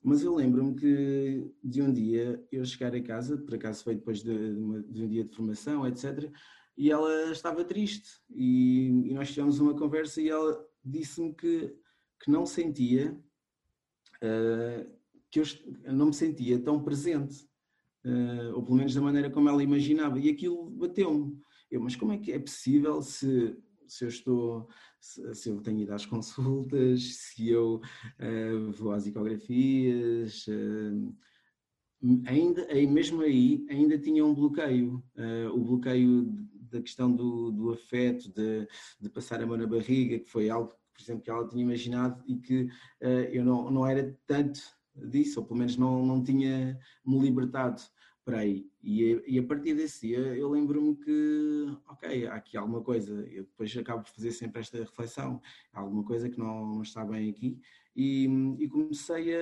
Mas eu lembro-me que de um dia eu chegar a casa, por acaso foi depois de, de um dia de formação, etc. E ela estava triste e, e nós tivemos uma conversa e ela disse-me que, que não sentia, uh, que eu não me sentia tão presente, uh, ou pelo menos da maneira como ela imaginava. E aquilo bateu-me. Eu, mas como é que é possível se se eu estou, se, eu tenho ido às consultas, se eu uh, vou às ecografias, uh, ainda, mesmo aí, ainda tinha um bloqueio, uh, o bloqueio da questão do, do afeto, de, de, passar a mão na barriga, que foi algo, por exemplo, que ela tinha imaginado e que eu não, não era tanto disso, ou pelo menos não, não tinha me libertado por aí. E, e a partir desse dia eu lembro-me que, ok, há aqui alguma coisa, eu depois acabo por fazer sempre esta reflexão, há alguma coisa que não, não está bem aqui, e, e comecei a,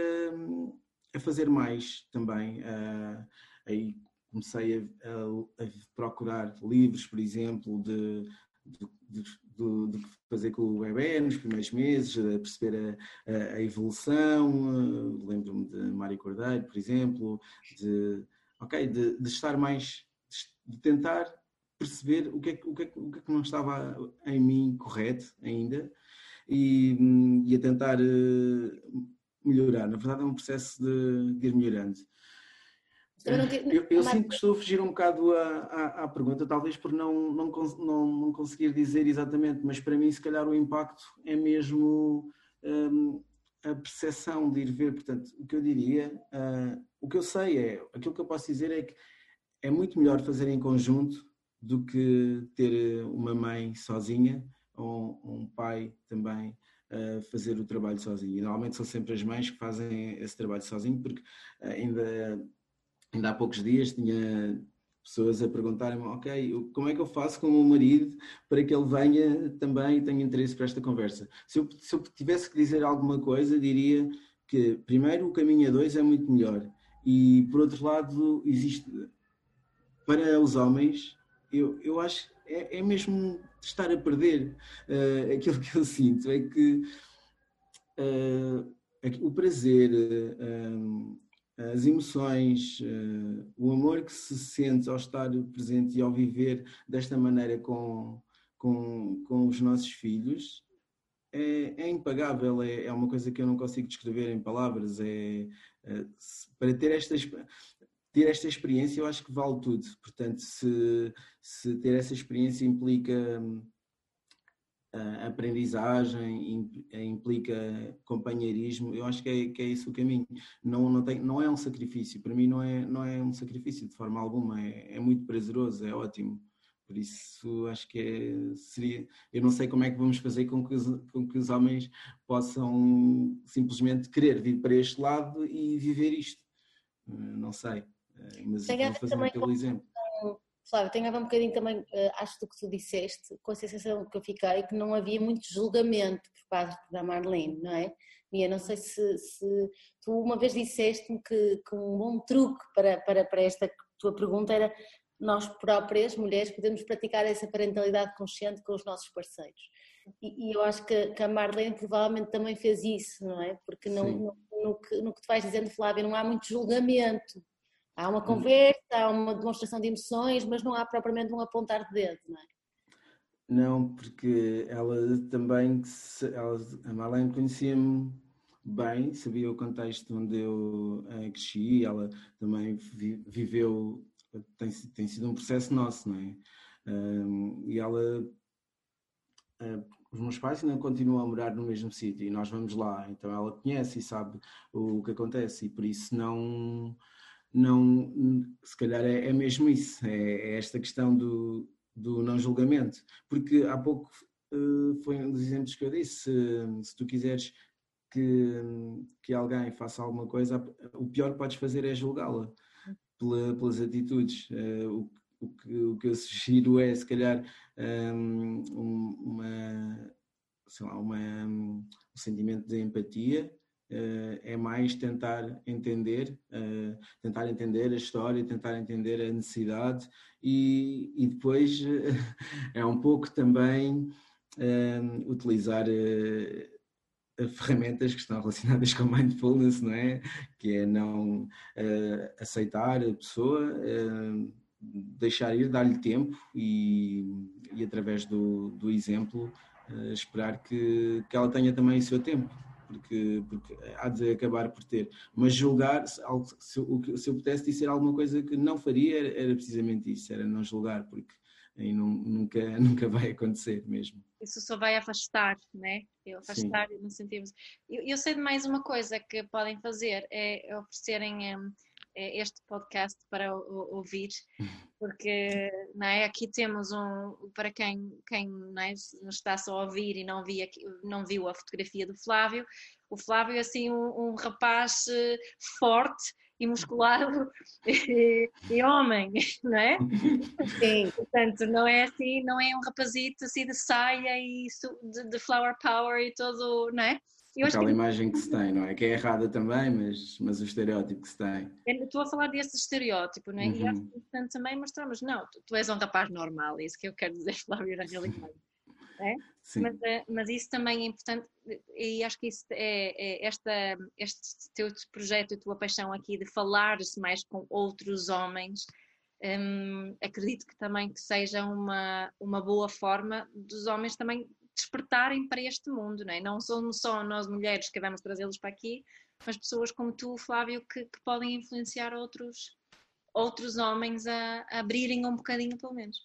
a, fazer mais também. Uh, aí comecei a, a, a, procurar livros, por exemplo, de, de, de, de, fazer com o bebê nos primeiros meses, a perceber a, a evolução. Uh, Lembro-me de Mário Cordeiro, por exemplo, de ok? De, de estar mais, de tentar perceber o que, é, o, que é, o que é que não estava em mim correto ainda e, e a tentar uh, melhorar. Na verdade, é um processo de, de ir melhorando. Eu, eu sinto que estou a fugir um bocado à, à, à, pergunta, talvez por não, não, não, não, conseguir dizer exatamente, mas para mim, se calhar, o impacto é mesmo um, a percepção de ir ver. Portanto, o que eu diria, uh, o que eu sei é, aquilo que eu posso dizer é que é muito melhor fazer em conjunto do que ter uma mãe sozinha ou um pai também a fazer o trabalho sozinho. E normalmente são sempre as mães que fazem esse trabalho sozinho, porque ainda, ainda há poucos dias tinha pessoas a perguntarem-me, ok, como é que eu faço com o meu marido para que ele venha também e tenha interesse para esta conversa? Se eu, se eu tivesse que dizer alguma coisa, diria que primeiro o caminho a dois é muito melhor e por outro lado, existe para os homens, eu, eu acho é, é mesmo estar a perder. Uh, aquilo que eu sinto é que uh, o prazer, uh, as emoções, o amor que se sente ao estar presente e ao viver desta maneira com, com, com os nossos filhos é, é impagável, é, é, uma coisa que eu não consigo descrever em palavras. É, é, para ter esta, ter esta experiência, eu acho que vale tudo. Portanto, se, se ter essa experiência implica a aprendizagem, implica companheirismo, eu acho que é, que é isso o caminho. Não, não, tem, não é um sacrifício, para mim não é, não é um sacrifício de forma alguma, é, é muito prazeroso, é ótimo. Por isso acho que é, seria. Eu não sei como é que vamos fazer com que, os, com que os homens possam simplesmente querer vir para este lado e viver isto. Eh, não sei. Eh, mas vou fazer pelo exemplo. Flávio, tem a ver um bocadinho também, eh, acho do que tu disseste, com a sensação que eu fiquei, que não havia muito julgamento por parte da Marlene, não é? E eu não sei se, se tu uma vez disseste-me que, que, um bom truque para, para, para esta tua pergunta era nós próprias, mulheres, podemos praticar essa parentalidade consciente com os nossos parceiros. E, e eu acho que, que, a Marlene provavelmente também fez isso, não é? Porque no, no, no, que, no que tu vais dizendo, Flávia, não há muito julgamento. Há uma conversa, há uma demonstração de emoções, mas não há propriamente um apontar de dedo, não é? Não, porque ela também, ela, a Marlene conhecia-me bem, sabia o contexto onde eu eh, cresci, ela também viveu tem, tem sido um processo nosso, não é? Um, e ela, uh, os meus pais ainda continuam a morar no mesmo sítio e nós vamos lá, então ela conhece e sabe o que acontece e por isso não, não se calhar é, é mesmo isso, é, é, esta questão do, do não julgamento, porque há pouco uh, foi um dos exemplos que eu disse, se, se tu quiseres que, que alguém faça alguma coisa, o pior que podes fazer é julgá-la pela, pelas atitudes. Uh, o, o, que, o que eu sugiro é, se calhar, um, uma, sei lá, uma, um sentimento de empatia, é mais tentar entender, uh, tentar entender a história, tentar entender a necessidade e, e depois é um pouco também uh, utilizar ferramentas que estão relacionadas com mindfulness, não é? Que é não aceitar a pessoa, deixar ir, dar-lhe tempo e, e através do, do exemplo esperar que, que ela tenha também o seu tempo porque, porque há de acabar por ter. Mas julgar, se, se eu pudesse dizer alguma coisa que não faria, era, era precisamente isso, era não julgar, porque aí não, nunca, nunca vai acontecer mesmo. Isso só vai afastar, né? Eu afastar no sentido. Eu, eu sei de mais uma coisa que podem fazer, é oferecerem. Um, este podcast para ouvir, porque não é? aqui temos um, para quem, quem não é? nos está só a ouvir e não, vi aqui, não viu a fotografia do Flávio, o Flávio é assim um, um rapaz eh, forte e musculado e, e, homem, não é? Sim. Portanto, não é assim, não é um rapazito assim de saia e de, de flower power e todo, não é? Eu Aquela que... imagem que se tem, não é? Que é errada também, mas, mas o estereótipo que se tem. Estou a falar desse estereótipo, não é? Uhum. E acho importante também mostrarmos, não, tu, tu, és um rapaz normal, é isso que eu quero dizer, Flávio, na realidade. É? Mas, eh, mas, isso também é importante e acho que isso é, é esta, este teu projeto, a tua paixão aqui de falar-se mais com outros homens, hum, acredito que também que seja uma, uma boa forma dos homens também despertarem para este mundo, não é? Não somos só nós mulheres que vamos trazê-los para aqui, mas pessoas como tu, Flávio, que, que podem influenciar outros, outros homens a, a, abrirem um bocadinho, pelo menos.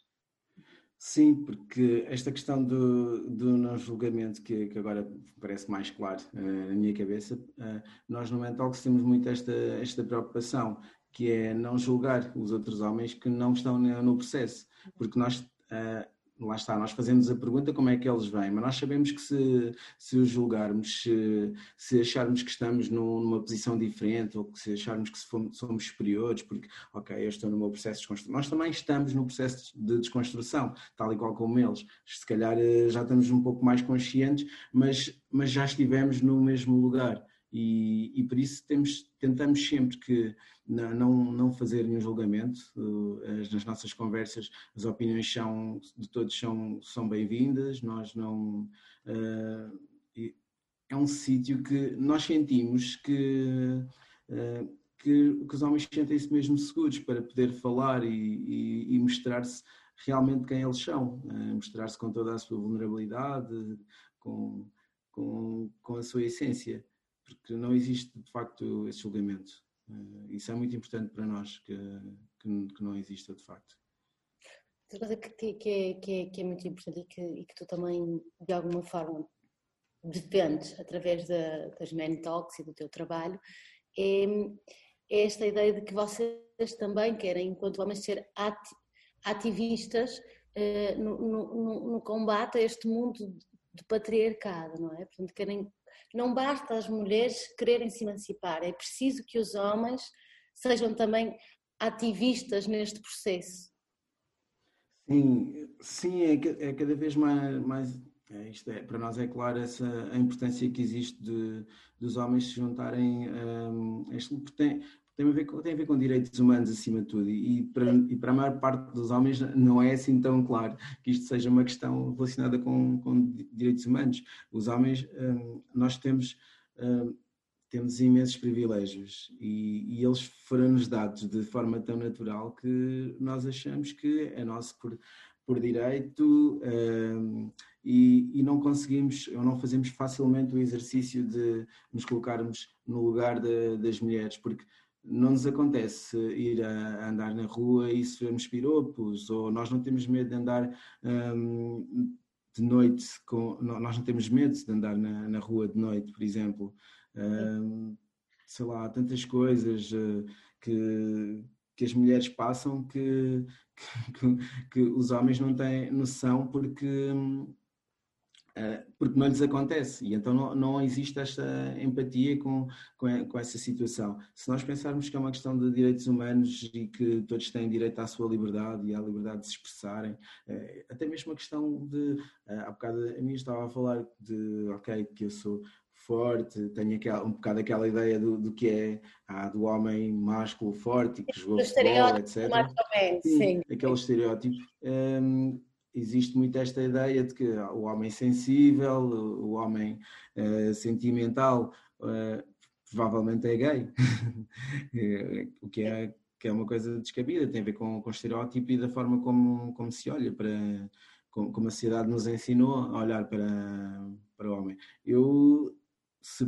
Sim, porque esta questão do, do não julgamento, que, que agora parece mais claro uh, na minha cabeça, uh, nós no Mental temos muito esta, esta preocupação, que é não julgar os outros homens que não estão no processo, porque nós uh, lá está, nós fazemos a pergunta como é que eles vêm, mas nós sabemos que se, se os julgarmos, se, se acharmos que estamos num, numa posição diferente ou que se acharmos que somos superiores, porque, ok, eu estou no meu processo de desconstrução, nós também estamos no processo de desconstrução, tal e qual como eles. Se calhar eh, já estamos um pouco mais conscientes, mas, mas já estivemos no mesmo lugar. E, e, por isso temos, tentamos sempre que não, não fazer nenhum julgamento. As, nas nossas conversas, as opiniões são, de todos são, são bem-vindas. Nós não. Uh, é um sítio que nós sentimos que. Uh, que, que, os homens sentem-se mesmo seguros para poder falar e, e, e mostrar-se realmente quem eles são, mostrar-se com toda a sua vulnerabilidade, com, com, com a sua essência porque não existe de facto esse julgamento. Uh, isso é muito importante para nós que, que, que não exista de facto. Outra coisa que, que, é, que, é, que é muito importante e que, e que tu também de alguma forma defendes através da, das Man Talks e do teu trabalho é, é, esta ideia de que vocês também querem, enquanto homens, ser ativistas uh, no, no, no, combate a este mundo de patriarcado, não é? Portanto, querem não basta as mulheres quererem se emancipar, é preciso que os homens sejam também ativistas neste processo. Sim, sim, é, é cada vez mais, mais é, isto é, para nós é claro essa, a importância que existe de, dos homens se juntarem um, este, tem, tem, a ver com, tem a ver com direitos humanos acima de tudo e, para, e para a maior parte dos homens não é assim tão claro que isto seja uma questão relacionada com, com direitos humanos. Os homens, hum, nós temos, hum, temos imensos privilégios e, e eles foram-nos dados de forma tão natural que nós achamos que é nosso por, por direito um, e, e, não conseguimos ou não fazemos facilmente o exercício de nos colocarmos no lugar de, das mulheres, porque não nos acontece ir a, andar na rua e sofrermos piropos, ou nós não temos medo de andar um, de noite, com, nós não temos medo de andar na, na rua de noite, por exemplo. Um, sei lá, tantas coisas uh, que, que as mulheres passam que, que, que, os homens não têm noção porque um, eh, porque não lhes acontece e então não, não existe esta empatia com, com, com, essa situação. Se nós pensarmos que é uma questão de direitos humanos e que todos têm direito à sua liberdade e à liberdade de se expressarem, eh, até mesmo a questão de, eh, há bocado a mim estava a falar de, ok, que eu sou forte, tenho aquela, um bocado aquela ideia do, do que é ah, do homem másculo forte que jogou futebol, etc. Sim, sim. Aquele estereótipo. Um, ehm, existe muito esta ideia de que o homem sensível, o homem uh, sentimental, uh, provavelmente é gay, o que é, que é uma coisa descabida, tem a ver com, com o estereótipo e da forma como, como se olha para como, como a sociedade nos ensinou a olhar para, para o homem. Eu, se,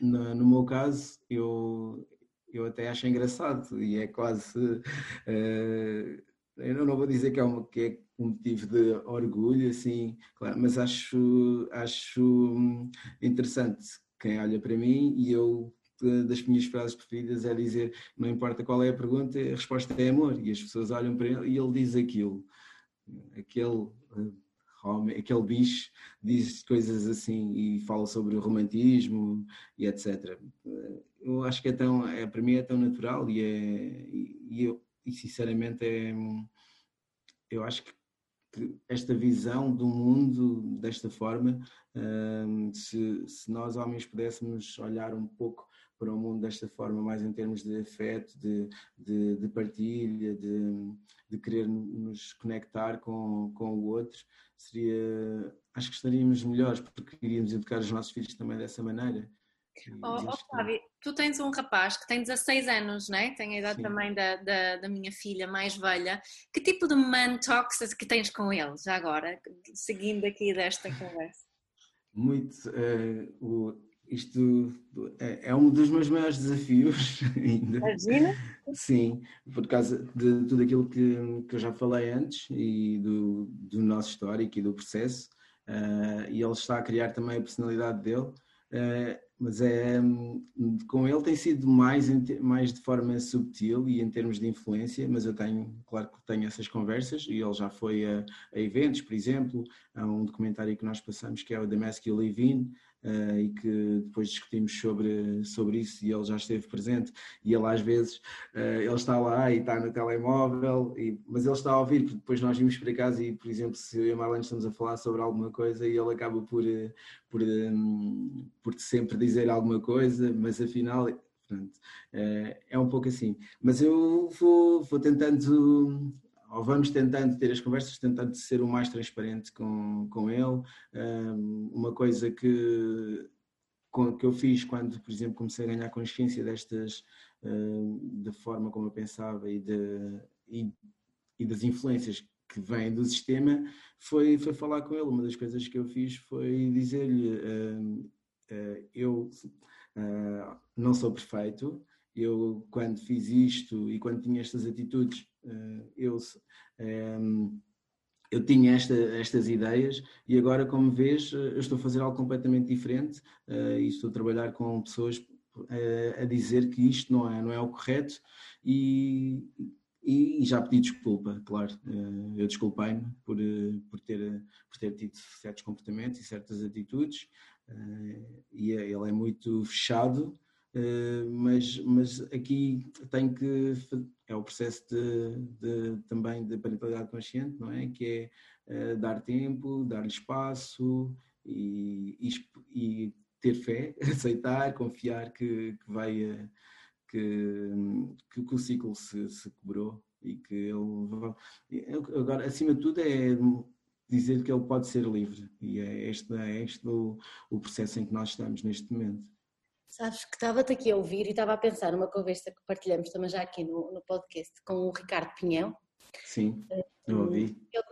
no, no meu caso, eu, eu até acho engraçado e é quase. Uh, eu não vou dizer que é, uma, que é um motivo de orgulho, assim, claro, mas acho, acho hum, interessante quem olha para mim e eu das minhas frases preferidas é dizer não importa qual é a pergunta, a resposta é amor e as pessoas olham para ele e ele diz aquilo aquele eh, homem, aquele bicho diz coisas assim e fala sobre o romantismo e etc. Eu acho que é tão, é, para mim é tão natural e, é, e, eu, e sinceramente é, eu acho que esta visão do mundo desta forma, eh, se, se nós homens pudéssemos olhar um pouco para o mundo desta forma, mais em termos de afeto, de, de, de partilha, de, de, querer nos conectar com, com o outro, seria, acho que estaríamos melhores, porque iríamos educar os nossos filhos também dessa maneira. Oh, oh Flávio, tu tens um rapaz que tem 16 anos, né? tem a idade Sim. também da, da, da, minha filha mais velha. Que tipo de man talks que tens com ele, já agora, seguindo aqui desta conversa? Muito. Uh, o, isto é, é um dos meus maiores desafios ainda. Imagina? Sim, por causa de tudo aquilo que, que eu já falei antes e do, do nosso histórico e do processo. Uh, e ele está a criar também a personalidade dele. Uh, mas é, com ele tem sido mais, mais de forma subtil e em termos de influência, mas eu tenho, claro que tenho essas conversas e ele já foi a, a eventos, por exemplo, há um documentário que nós passamos que é o The Mask You Live In, uh, e que depois discutimos sobre, sobre isso e ele já esteve presente e ele às vezes uh, ele está lá e está no telemóvel, e, mas ele está a ouvir, porque depois nós vimos para casa e, por exemplo, se eu e a Marlene estamos a falar sobre alguma coisa e ele acaba por, eh, por, um, por sempre dizer alguma coisa, mas afinal Portanto, é um pouco assim. Mas eu vou, vou tentando ou vamos tentando ter as conversas, tentando ser o mais transparente com, com ele. uma coisa que, que eu fiz quando, por exemplo, comecei a ganhar consciência destas, da forma como eu pensava e, de, e, e das influências que vêm do sistema, foi, foi falar com ele. Uma das coisas que eu fiz foi dizer-lhe: ah, eu ah, não sou perfeito, eu quando fiz isto e quando tinha estas atitudes eh, eu, ehm, eu tinha esta, estas ideias e agora, como vês, estou a fazer algo completamente diferente eh, e estou a trabalhar com pessoas a dizer que isto não é, não é o correto e, e já pedi desculpa, claro. Eu desculpei-me por, por, ter, por ter tido certos comportamentos e certas atitudes e ele é muito fechado mas, mas aqui tem que é o processo de, de, também de parentalidade consciente, não é? Que é uh, dar tempo, dar-lhe espaço e, e, e, ter fé, aceitar, confiar que, que vai uh, que, que, o ciclo se, se quebrou e que ele agora acima de tudo é dizer que ele pode ser livre e é este, é este o, o processo em que nós estamos neste momento. Sabes que estava-te aqui a ouvir e estava a pensar numa conversa que partilhamos também já aqui no, no podcast com o Ricardo Pinhão. Sim, eu ouvi. Ele,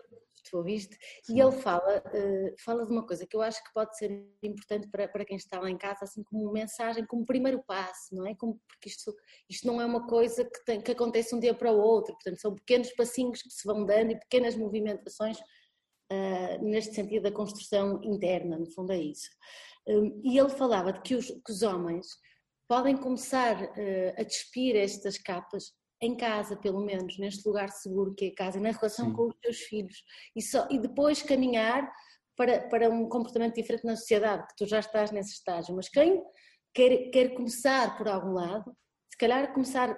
tu ouviste? Sim. E ele fala, uh, fala de uma coisa que eu acho que pode ser importante para, para quem está lá em casa, assim como mensagem, como primeiro passo, não é? Como, porque isto, isto não é uma coisa que, tem, que acontece um dia para o outro, portanto são pequenos passinhos que se vão dando e pequenas movimentações uh, neste sentido da construção interna, no fundo é isso. Um, e ele falava de que os, que os homens podem começar uh, a despir estas capas em casa, pelo menos, neste lugar seguro que é a casa, na relação Sim. com os seus filhos, e, só, e depois caminhar para, para um comportamento diferente na sociedade, que tu já estás nesse estágio. Mas quem quer, quer começar por algum lado, se calhar começar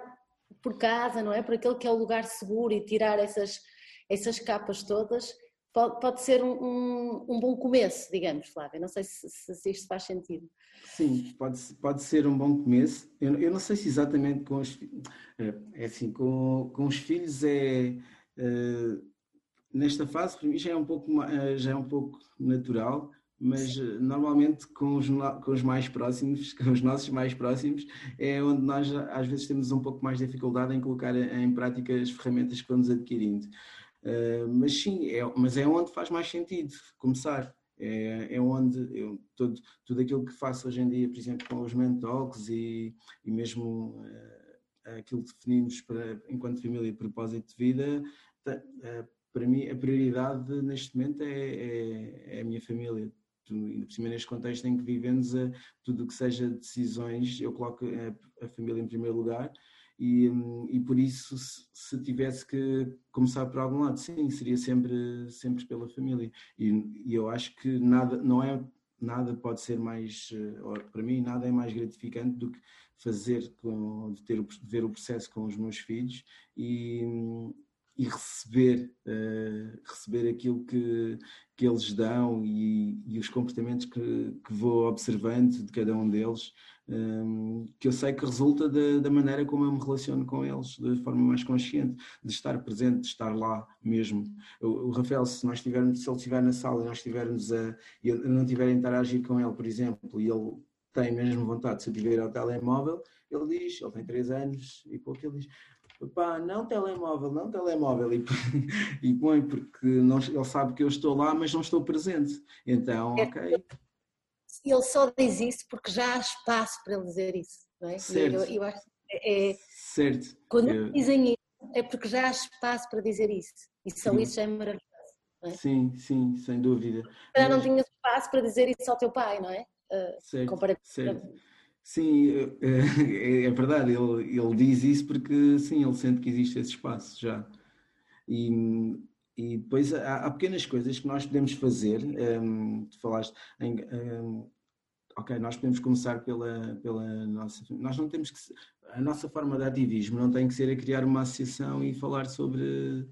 por casa, não é? Por aquele que é o lugar seguro e tirar essas, essas capas todas pode, pode ser um, um, um, bom começo, digamos, Flávia. Não sei se, se, se, isto faz sentido. Sim, pode, pode ser um bom começo. Eu, eu não sei se exatamente com os é, é assim, com, com os filhos é, é nesta fase, para mim, já é um pouco, já é um pouco natural, mas eh, normalmente com os, com os mais próximos, com os nossos mais próximos, é onde nós às vezes temos um pouco mais de dificuldade em colocar em prática as ferramentas que vamos adquirindo. Uh, mas sim, é, mas é onde faz mais sentido começar. É, é onde eu, todo, tudo aquilo que faço hoje em dia, por exemplo, com os mentalks e, e mesmo uh, aquilo que definimos para, enquanto família e propósito de vida, uh, para mim a prioridade neste momento é, é, é a minha família ainda por cima neste contexto em que vivemos, tudo o que seja decisões, eu coloco a família em primeiro lugar e, e por isso se, se, tivesse que começar por algum lado, sim, seria sempre, sempre pela família. E, e eu acho que nada, não é, nada pode ser mais, eh, para mim, nada é mais gratificante do que fazer, com, ter, ver o processo com os meus filhos e, e receber, uh, receber aquilo que, que eles dão e, e os comportamentos que, que, vou observando de cada um deles, um, ehm, que eu sei que resulta da, da, maneira como eu me relaciono com eles, de forma mais consciente, de estar presente, de estar lá mesmo. O, o Rafael, se nós estivermos, se ele estiver na sala e nós estivermos a, eu não estiver a interagir com ele, por exemplo, e ele tem mesmo vontade de se tiver ao telemóvel, ele diz, ele tem três anos e pouco, ele diz, pá, não telemóvel, não telemóvel, e, e põe porque não, ele sabe que eu estou lá, mas não estou presente. Então, é, ok. Ele só diz isso porque já há espaço para ele dizer isso, não é? Certo. Eu, eu acho é, certo. Quando eu... dizem isso, é porque já há espaço para dizer isso. E só sim. isso já é maravilhoso. É? Sim, sim, sem dúvida. Já mas... não tinha espaço para dizer isso ao teu pai, não é? Uh, certo, certo. Sim, é, é verdade, ele, ele diz isso porque sim, ele sente que existe esse espaço já. E, e depois há, há pequenas coisas que nós podemos fazer, um, tu falaste em, um, ok, nós podemos começar pela, pela nossa. Nós não temos que. A nossa forma de ativismo não tem que ser a criar uma associação e falar sobre.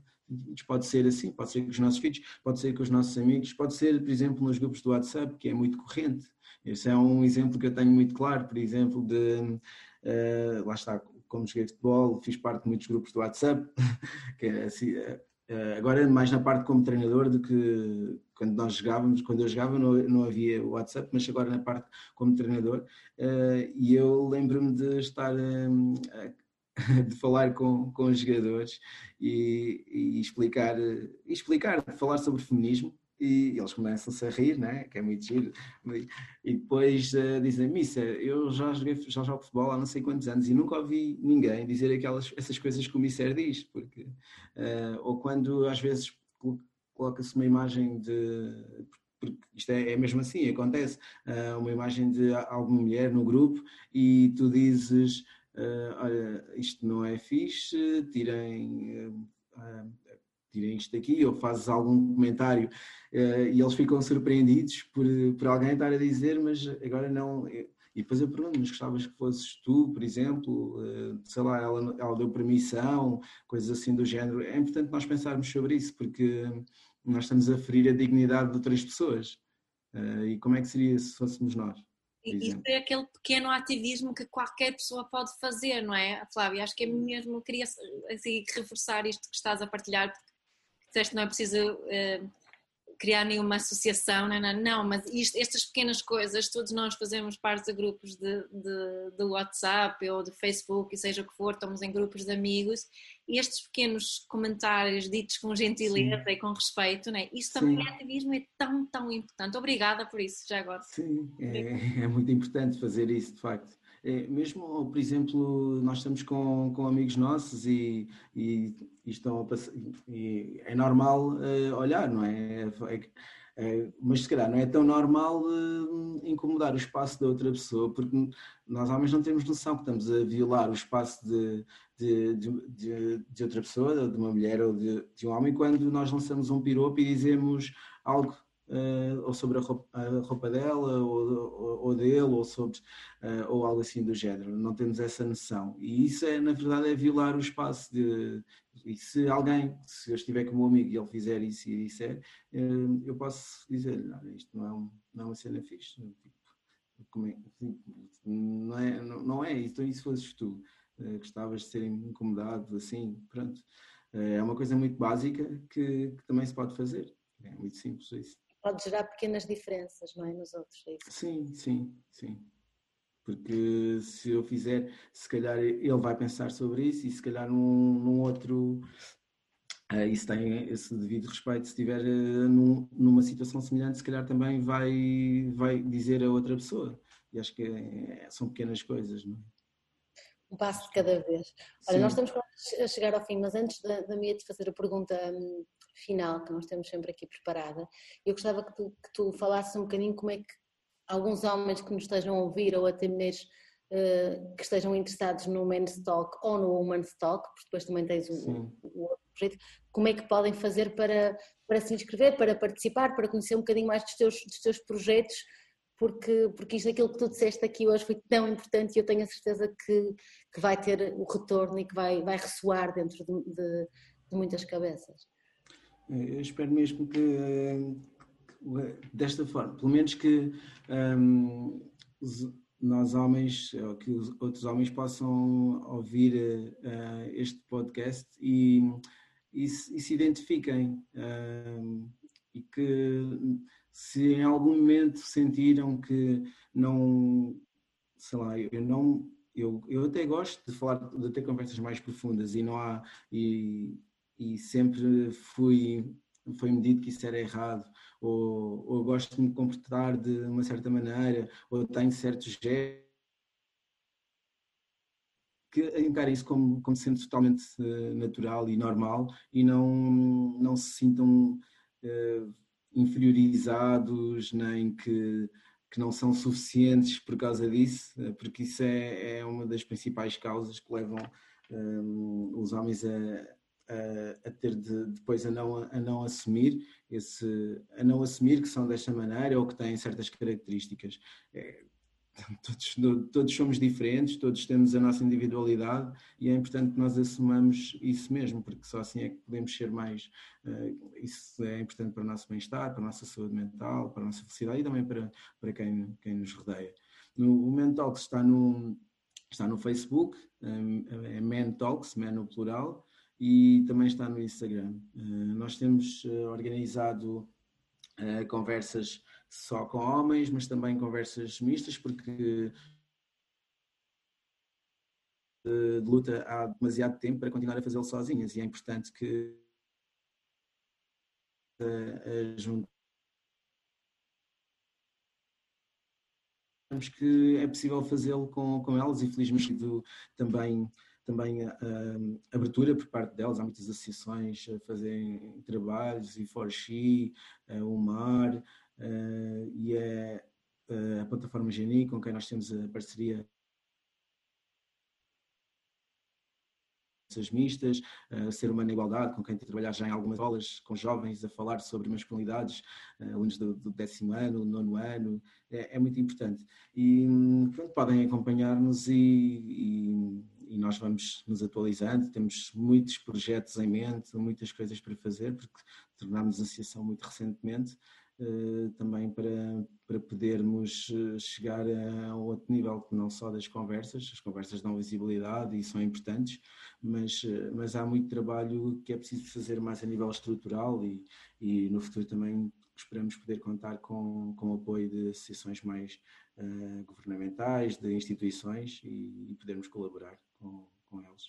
Pode ser assim, pode ser com os nossos filhos, pode ser com os nossos amigos, pode ser, por exemplo, nos grupos do WhatsApp, que é muito corrente. Esse é um exemplo que eu tenho muito claro, por exemplo, de uh, lá está, como joguei futebol, fiz parte de muitos grupos do WhatsApp, que é assim, uh, agora mais na parte como treinador do que quando nós jogávamos, quando eu jogava não, não havia WhatsApp, mas agora na parte como treinador, uh, e eu lembro-me de estar de falar com, com os jogadores e, e explicar, explicar, falar sobre feminismo, e eles começam-se a rir, né? que é muito giro, e depois uh, dizem, Missa, eu já, joguei, já jogo futebol há não sei quantos anos e nunca ouvi ninguém dizer aquelas, essas coisas que o Misser diz, porque, uh, ou quando às vezes coloca-se uma imagem de, porque isto é, é mesmo assim, acontece, uh, uma imagem de alguma mulher no grupo e tu dizes, olha, isto não é fixe, tirem tirem isto daqui, ou fazes algum comentário uh, e eles ficam surpreendidos por, por alguém estar a dizer, mas agora não. E depois eu pergunto, mas gostavas que fosses tu, por exemplo, uh, sei lá, ela, ela deu permissão, coisas assim do género. É importante nós pensarmos sobre isso, porque nós estamos a ferir a dignidade de outras pessoas. Uh, e como é que seria se fôssemos nós? Isso é aquele pequeno ativismo que qualquer pessoa pode fazer, não é, Flávia? Acho que é mesmo, queria assim, reforçar isto que estás a partilhar, porque disseste que não é preciso uh, criar nenhuma associação, não, não, não mas isto, estas pequenas coisas, todos nós fazemos parte de grupos de, de, de, WhatsApp ou de Facebook, e seja o que for, estamos em grupos de amigos, e estes pequenos comentários ditos com gentileza Sim. e com respeito, não é? isso também Sim. é ativismo, é tão, tão importante. Obrigada por isso, já agora. Sim, é, é muito importante fazer isso, de facto. É, mesmo, por exemplo, nós estamos com, com amigos nossos e, e, e estão e é normal uh, olhar, não é? é, é mas se calhar não é tão normal uh, incomodar o espaço da outra pessoa, porque nós homens não temos noção que estamos a violar o espaço de, de, de, de outra pessoa, de uma mulher ou de, de um homem, quando nós lançamos um piropo e dizemos algo uh, ou sobre a roupa, a roupa dela, ou, ou, ou, dele, ou sobre uh, ou algo assim do género. Não temos essa noção. E isso é, na verdade, é violar o espaço de. E se alguém, se eu estiver com meu amigo e ele fizer isso e disser, uh, eu posso dizer, não, isto não é, um, não é uma cena fixe. Tipo, é, não, é, não, não é, então e se fosses tu? gostavas de ser incomodado assim, pronto. é uma coisa muito básica que, que também se pode fazer. É muito simples isso. Pode gerar pequenas diferenças, não é? Nos outros, é isso? Sim, sim, sim. Porque se eu fizer, se calhar ele vai pensar sobre isso e se calhar num, num outro. Uh, isso tem esse devido respeito. Se estiver uh, num, numa situação semelhante, se calhar também vai, vai dizer a outra pessoa. E acho que é, são pequenas coisas, não é? Um passo de cada vez. Olha, Sim. nós estamos a chegar ao fim, mas antes da, da minha de fazer a pergunta hum, final, que nós temos sempre aqui preparada, eu gostava que tu, que tu falasses um bocadinho como é que alguns homens que nos estejam a ouvir ou até mulheres uh, que estejam interessados no Men's Talk ou no Women's Talk, porque depois também tens o, o, outro projeto, como é que podem fazer para, para se inscrever, para participar, para conhecer um bocadinho mais dos teus, dos teus projetos, porque, porque isto, aquilo que tu disseste aqui hoje foi tão importante e eu tenho a certeza que, que vai ter o retorno e que vai, vai ressoar dentro de, de, de muitas cabeças. Eu espero mesmo que, desta forma, pelo menos que um, nós homens, ou que os outros homens possam ouvir uh, este podcast e, e, e se identifiquem um, e que se em algum momento sentiram que não, sei lá, eu não, eu, eu até gosto de falar, de ter conversas mais profundas e não há, e, e sempre fui foi-me dito que isso era errado, ou, ou gosto de me comportar de uma certa maneira, ou tenho certos gestos, que encarem isso como, como sendo totalmente uh, natural e normal e não, não se sintam uh, inferiorizados, nem que, que não são suficientes por causa disso, uh, porque isso é, é uma das principais causas que levam os homens a, a, a ter de, depois a não, a não assumir esse, a não assumir que são desta maneira ou que têm certas características. É, todos, todos somos diferentes, todos temos a nossa individualidade e é importante que nós assumamos isso mesmo, porque só assim é que podemos ser mais. Uh, isso é importante para o nosso bem-estar, para a nossa saúde mental, para a nossa felicidade e também para, para quem, quem nos rodeia. No, o Mental está no, está no Facebook, é Men Talks, Men no plural, e também está no Instagram. Eh, nós temos eh, organizado eh, conversas só com homens, mas também conversas mistas, porque de luta há demasiado tempo para continuar a fazê-lo sozinhas e é importante que juntamos que é possível fazê-lo com, com elas e felizmente também também a, a, abertura por parte delas, há muitas associações a fazerem trabalhos, e For She, o Mar, e é a plataforma Geni, com quem nós temos a parceria mistas, uh, ser uma na igualdade, com quem tem trabalhar já em algumas aulas com jovens a falar sobre masculinidades, uh, alunos do, do, décimo ano, nono ano, é, é muito importante. E pronto, podem acompanhar-nos e, e e nós vamos nos atualizando, temos muitos projetos em mente, muitas coisas para fazer, porque tornámos a associação muito recentemente, eh, também para, para podermos eh, chegar a outro nível, não só das conversas, as conversas dão visibilidade e são importantes, mas, eh, mas há muito trabalho que é preciso fazer mais a nível estrutural e, e no futuro também esperamos poder contar com, com o apoio de associações mais uh, governamentais, de instituições e, e podermos colaborar com, com eles.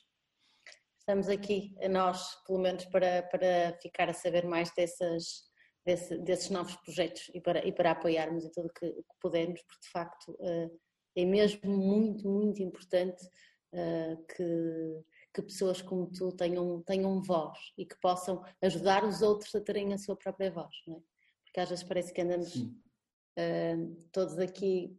Estamos aqui, nós, pelo menos, para, para ficar a saber mais dessas, desse, desses novos projetos e para, e para apoiarmos em tudo que, que pudermos, porque de facto uh, é mesmo muito, muito importante uh, que, que pessoas como tu tenham, tenham voz e que possam ajudar os outros a terem a sua própria voz, não é? Porque às vezes parece que andamos uh, todos aqui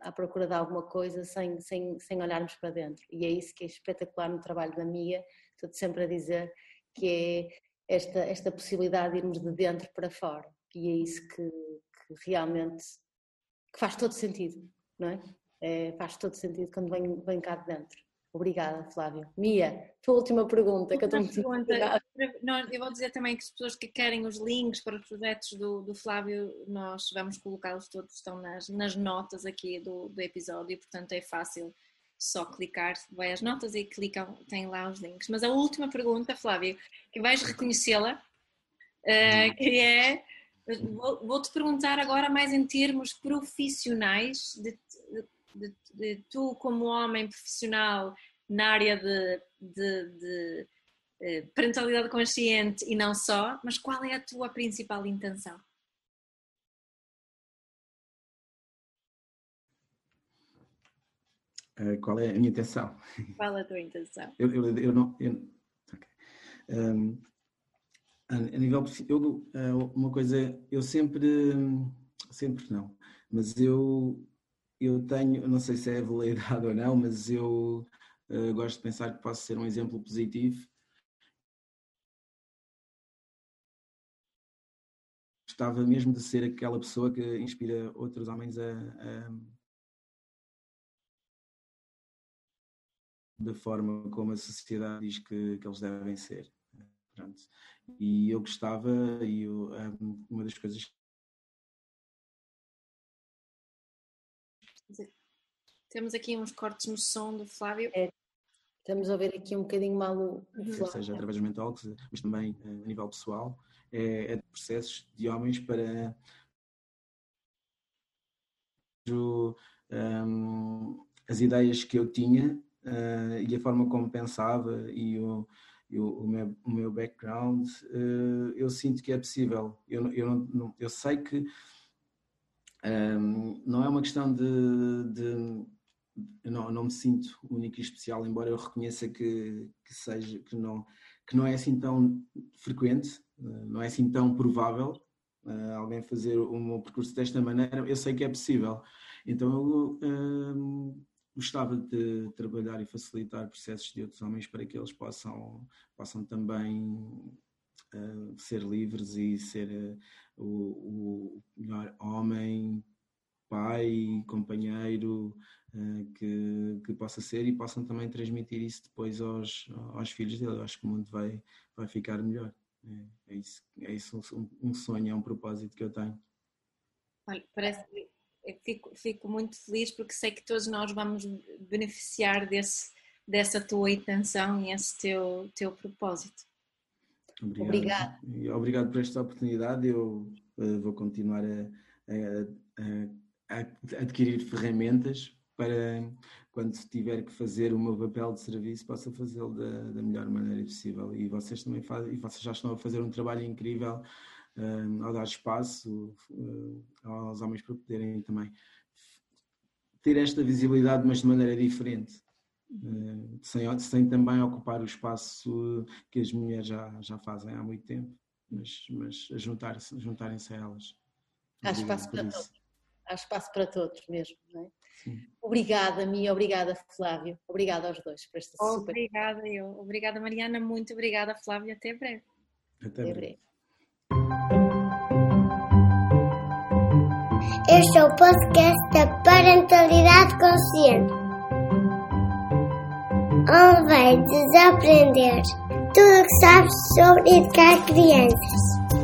à procura de alguma coisa sem, sem, sem olharmos para dentro. E é isso que é espetacular no trabalho da Mia, estou sempre a dizer que é esta, esta possibilidade de irmos de dentro para fora. E é isso que, que realmente que faz todo sentido, não é? é? Faz todo sentido quando vem, vem cá de dentro. Obrigada, Flávio. Mia, tua última pergunta, que eu estou muito pergunta, Eu vou dizer também que as pessoas que querem os links para os projetos do, do Flávio, nós vamos colocá-los todos, estão nas, nas notas aqui do, do episódio, portanto é fácil só clicar, vai às notas e clicam, tem lá os links. Mas a última pergunta, Flávio, que vais reconhecê-la, uh, que é, vou-te perguntar agora mais em termos profissionais, de, de, de, de tu como homem profissional na área de, de uh, parentalidade consciente e não só, mas qual é a tua principal intenção? Uh, qual é a minha intenção? Qual é a tua intenção? eu, eu, eu não. Eu, okay. um, a, a, nível. Eu, uh, uma coisa. Eu sempre. Sempre não. Mas eu. Eu tenho. Não sei se é validade ou não, mas eu uh, gosto de pensar que posso ser um exemplo positivo. Gostava mesmo de ser aquela pessoa que inspira outros homens a, a da forma como a sociedade diz que, que eles devem ser. Pronto. E eu gostava, e eu, uma das coisas. Temos aqui uns cortes no som do Flávio. É, estamos a ver aqui um bocadinho mal o Flávio. Ou seja, através dos mentalks, mas também a nível pessoal, é, é de processos de homens para. Um, as ideias que eu tinha uh, e a forma como pensava e o, e o, o, meu, o meu background, uh, eu sinto que é possível. Eu, eu, não, eu sei que um, não é uma questão de, de não, não me sinto único e especial, embora eu reconheça que, que, seja, que, não, que não é assim tão frequente, não é assim tão provável uh, alguém fazer meu percurso desta maneira, eu sei que é possível. Então eu uh, gostava de trabalhar e facilitar processos de outros homens para que eles possam, possam também uh, ser livres e ser uh, o, o, melhor homem, pai, companheiro que, que possa ser e possam também transmitir isso depois aos, aos filhos dele. Eu acho que o mundo vai, vai ficar melhor. É, é isso, é isso um, um sonho, é um propósito que eu tenho. Olha, parece fico, fico muito feliz porque sei que todos nós vamos beneficiar desse, dessa tua intenção e esse teu, teu propósito. Obrigado. Obrigado. Obrigado por esta oportunidade. Eu uh, vou continuar a, a, a, a, adquirir ferramentas para quando tiver que fazer o meu papel de serviço possa fazê-lo da, da melhor maneira possível. E vocês também fazem, e vocês já estão a fazer um trabalho incrível uh, ao dar espaço uh, aos homens para poderem também ter esta visibilidade, mas de maneira diferente. Uh, sem, sem também ocupar o espaço que as mulheres já, já fazem há muito tempo, mas, mas juntarem-se a elas. Há espaço para todos. Há espaço para todos mesmo, não é? Sim. Obrigada, Mia, obrigada, Flávio. Obrigada aos dois por esta super. Obrigada, eu. Obrigada, Mariana. Muito obrigada, Flávio. Até breve. Até, Até breve. breve. Este é o podcast da Parentalidade Consciente, onde vai desaprender tudo o que sabes sobre educar crianças.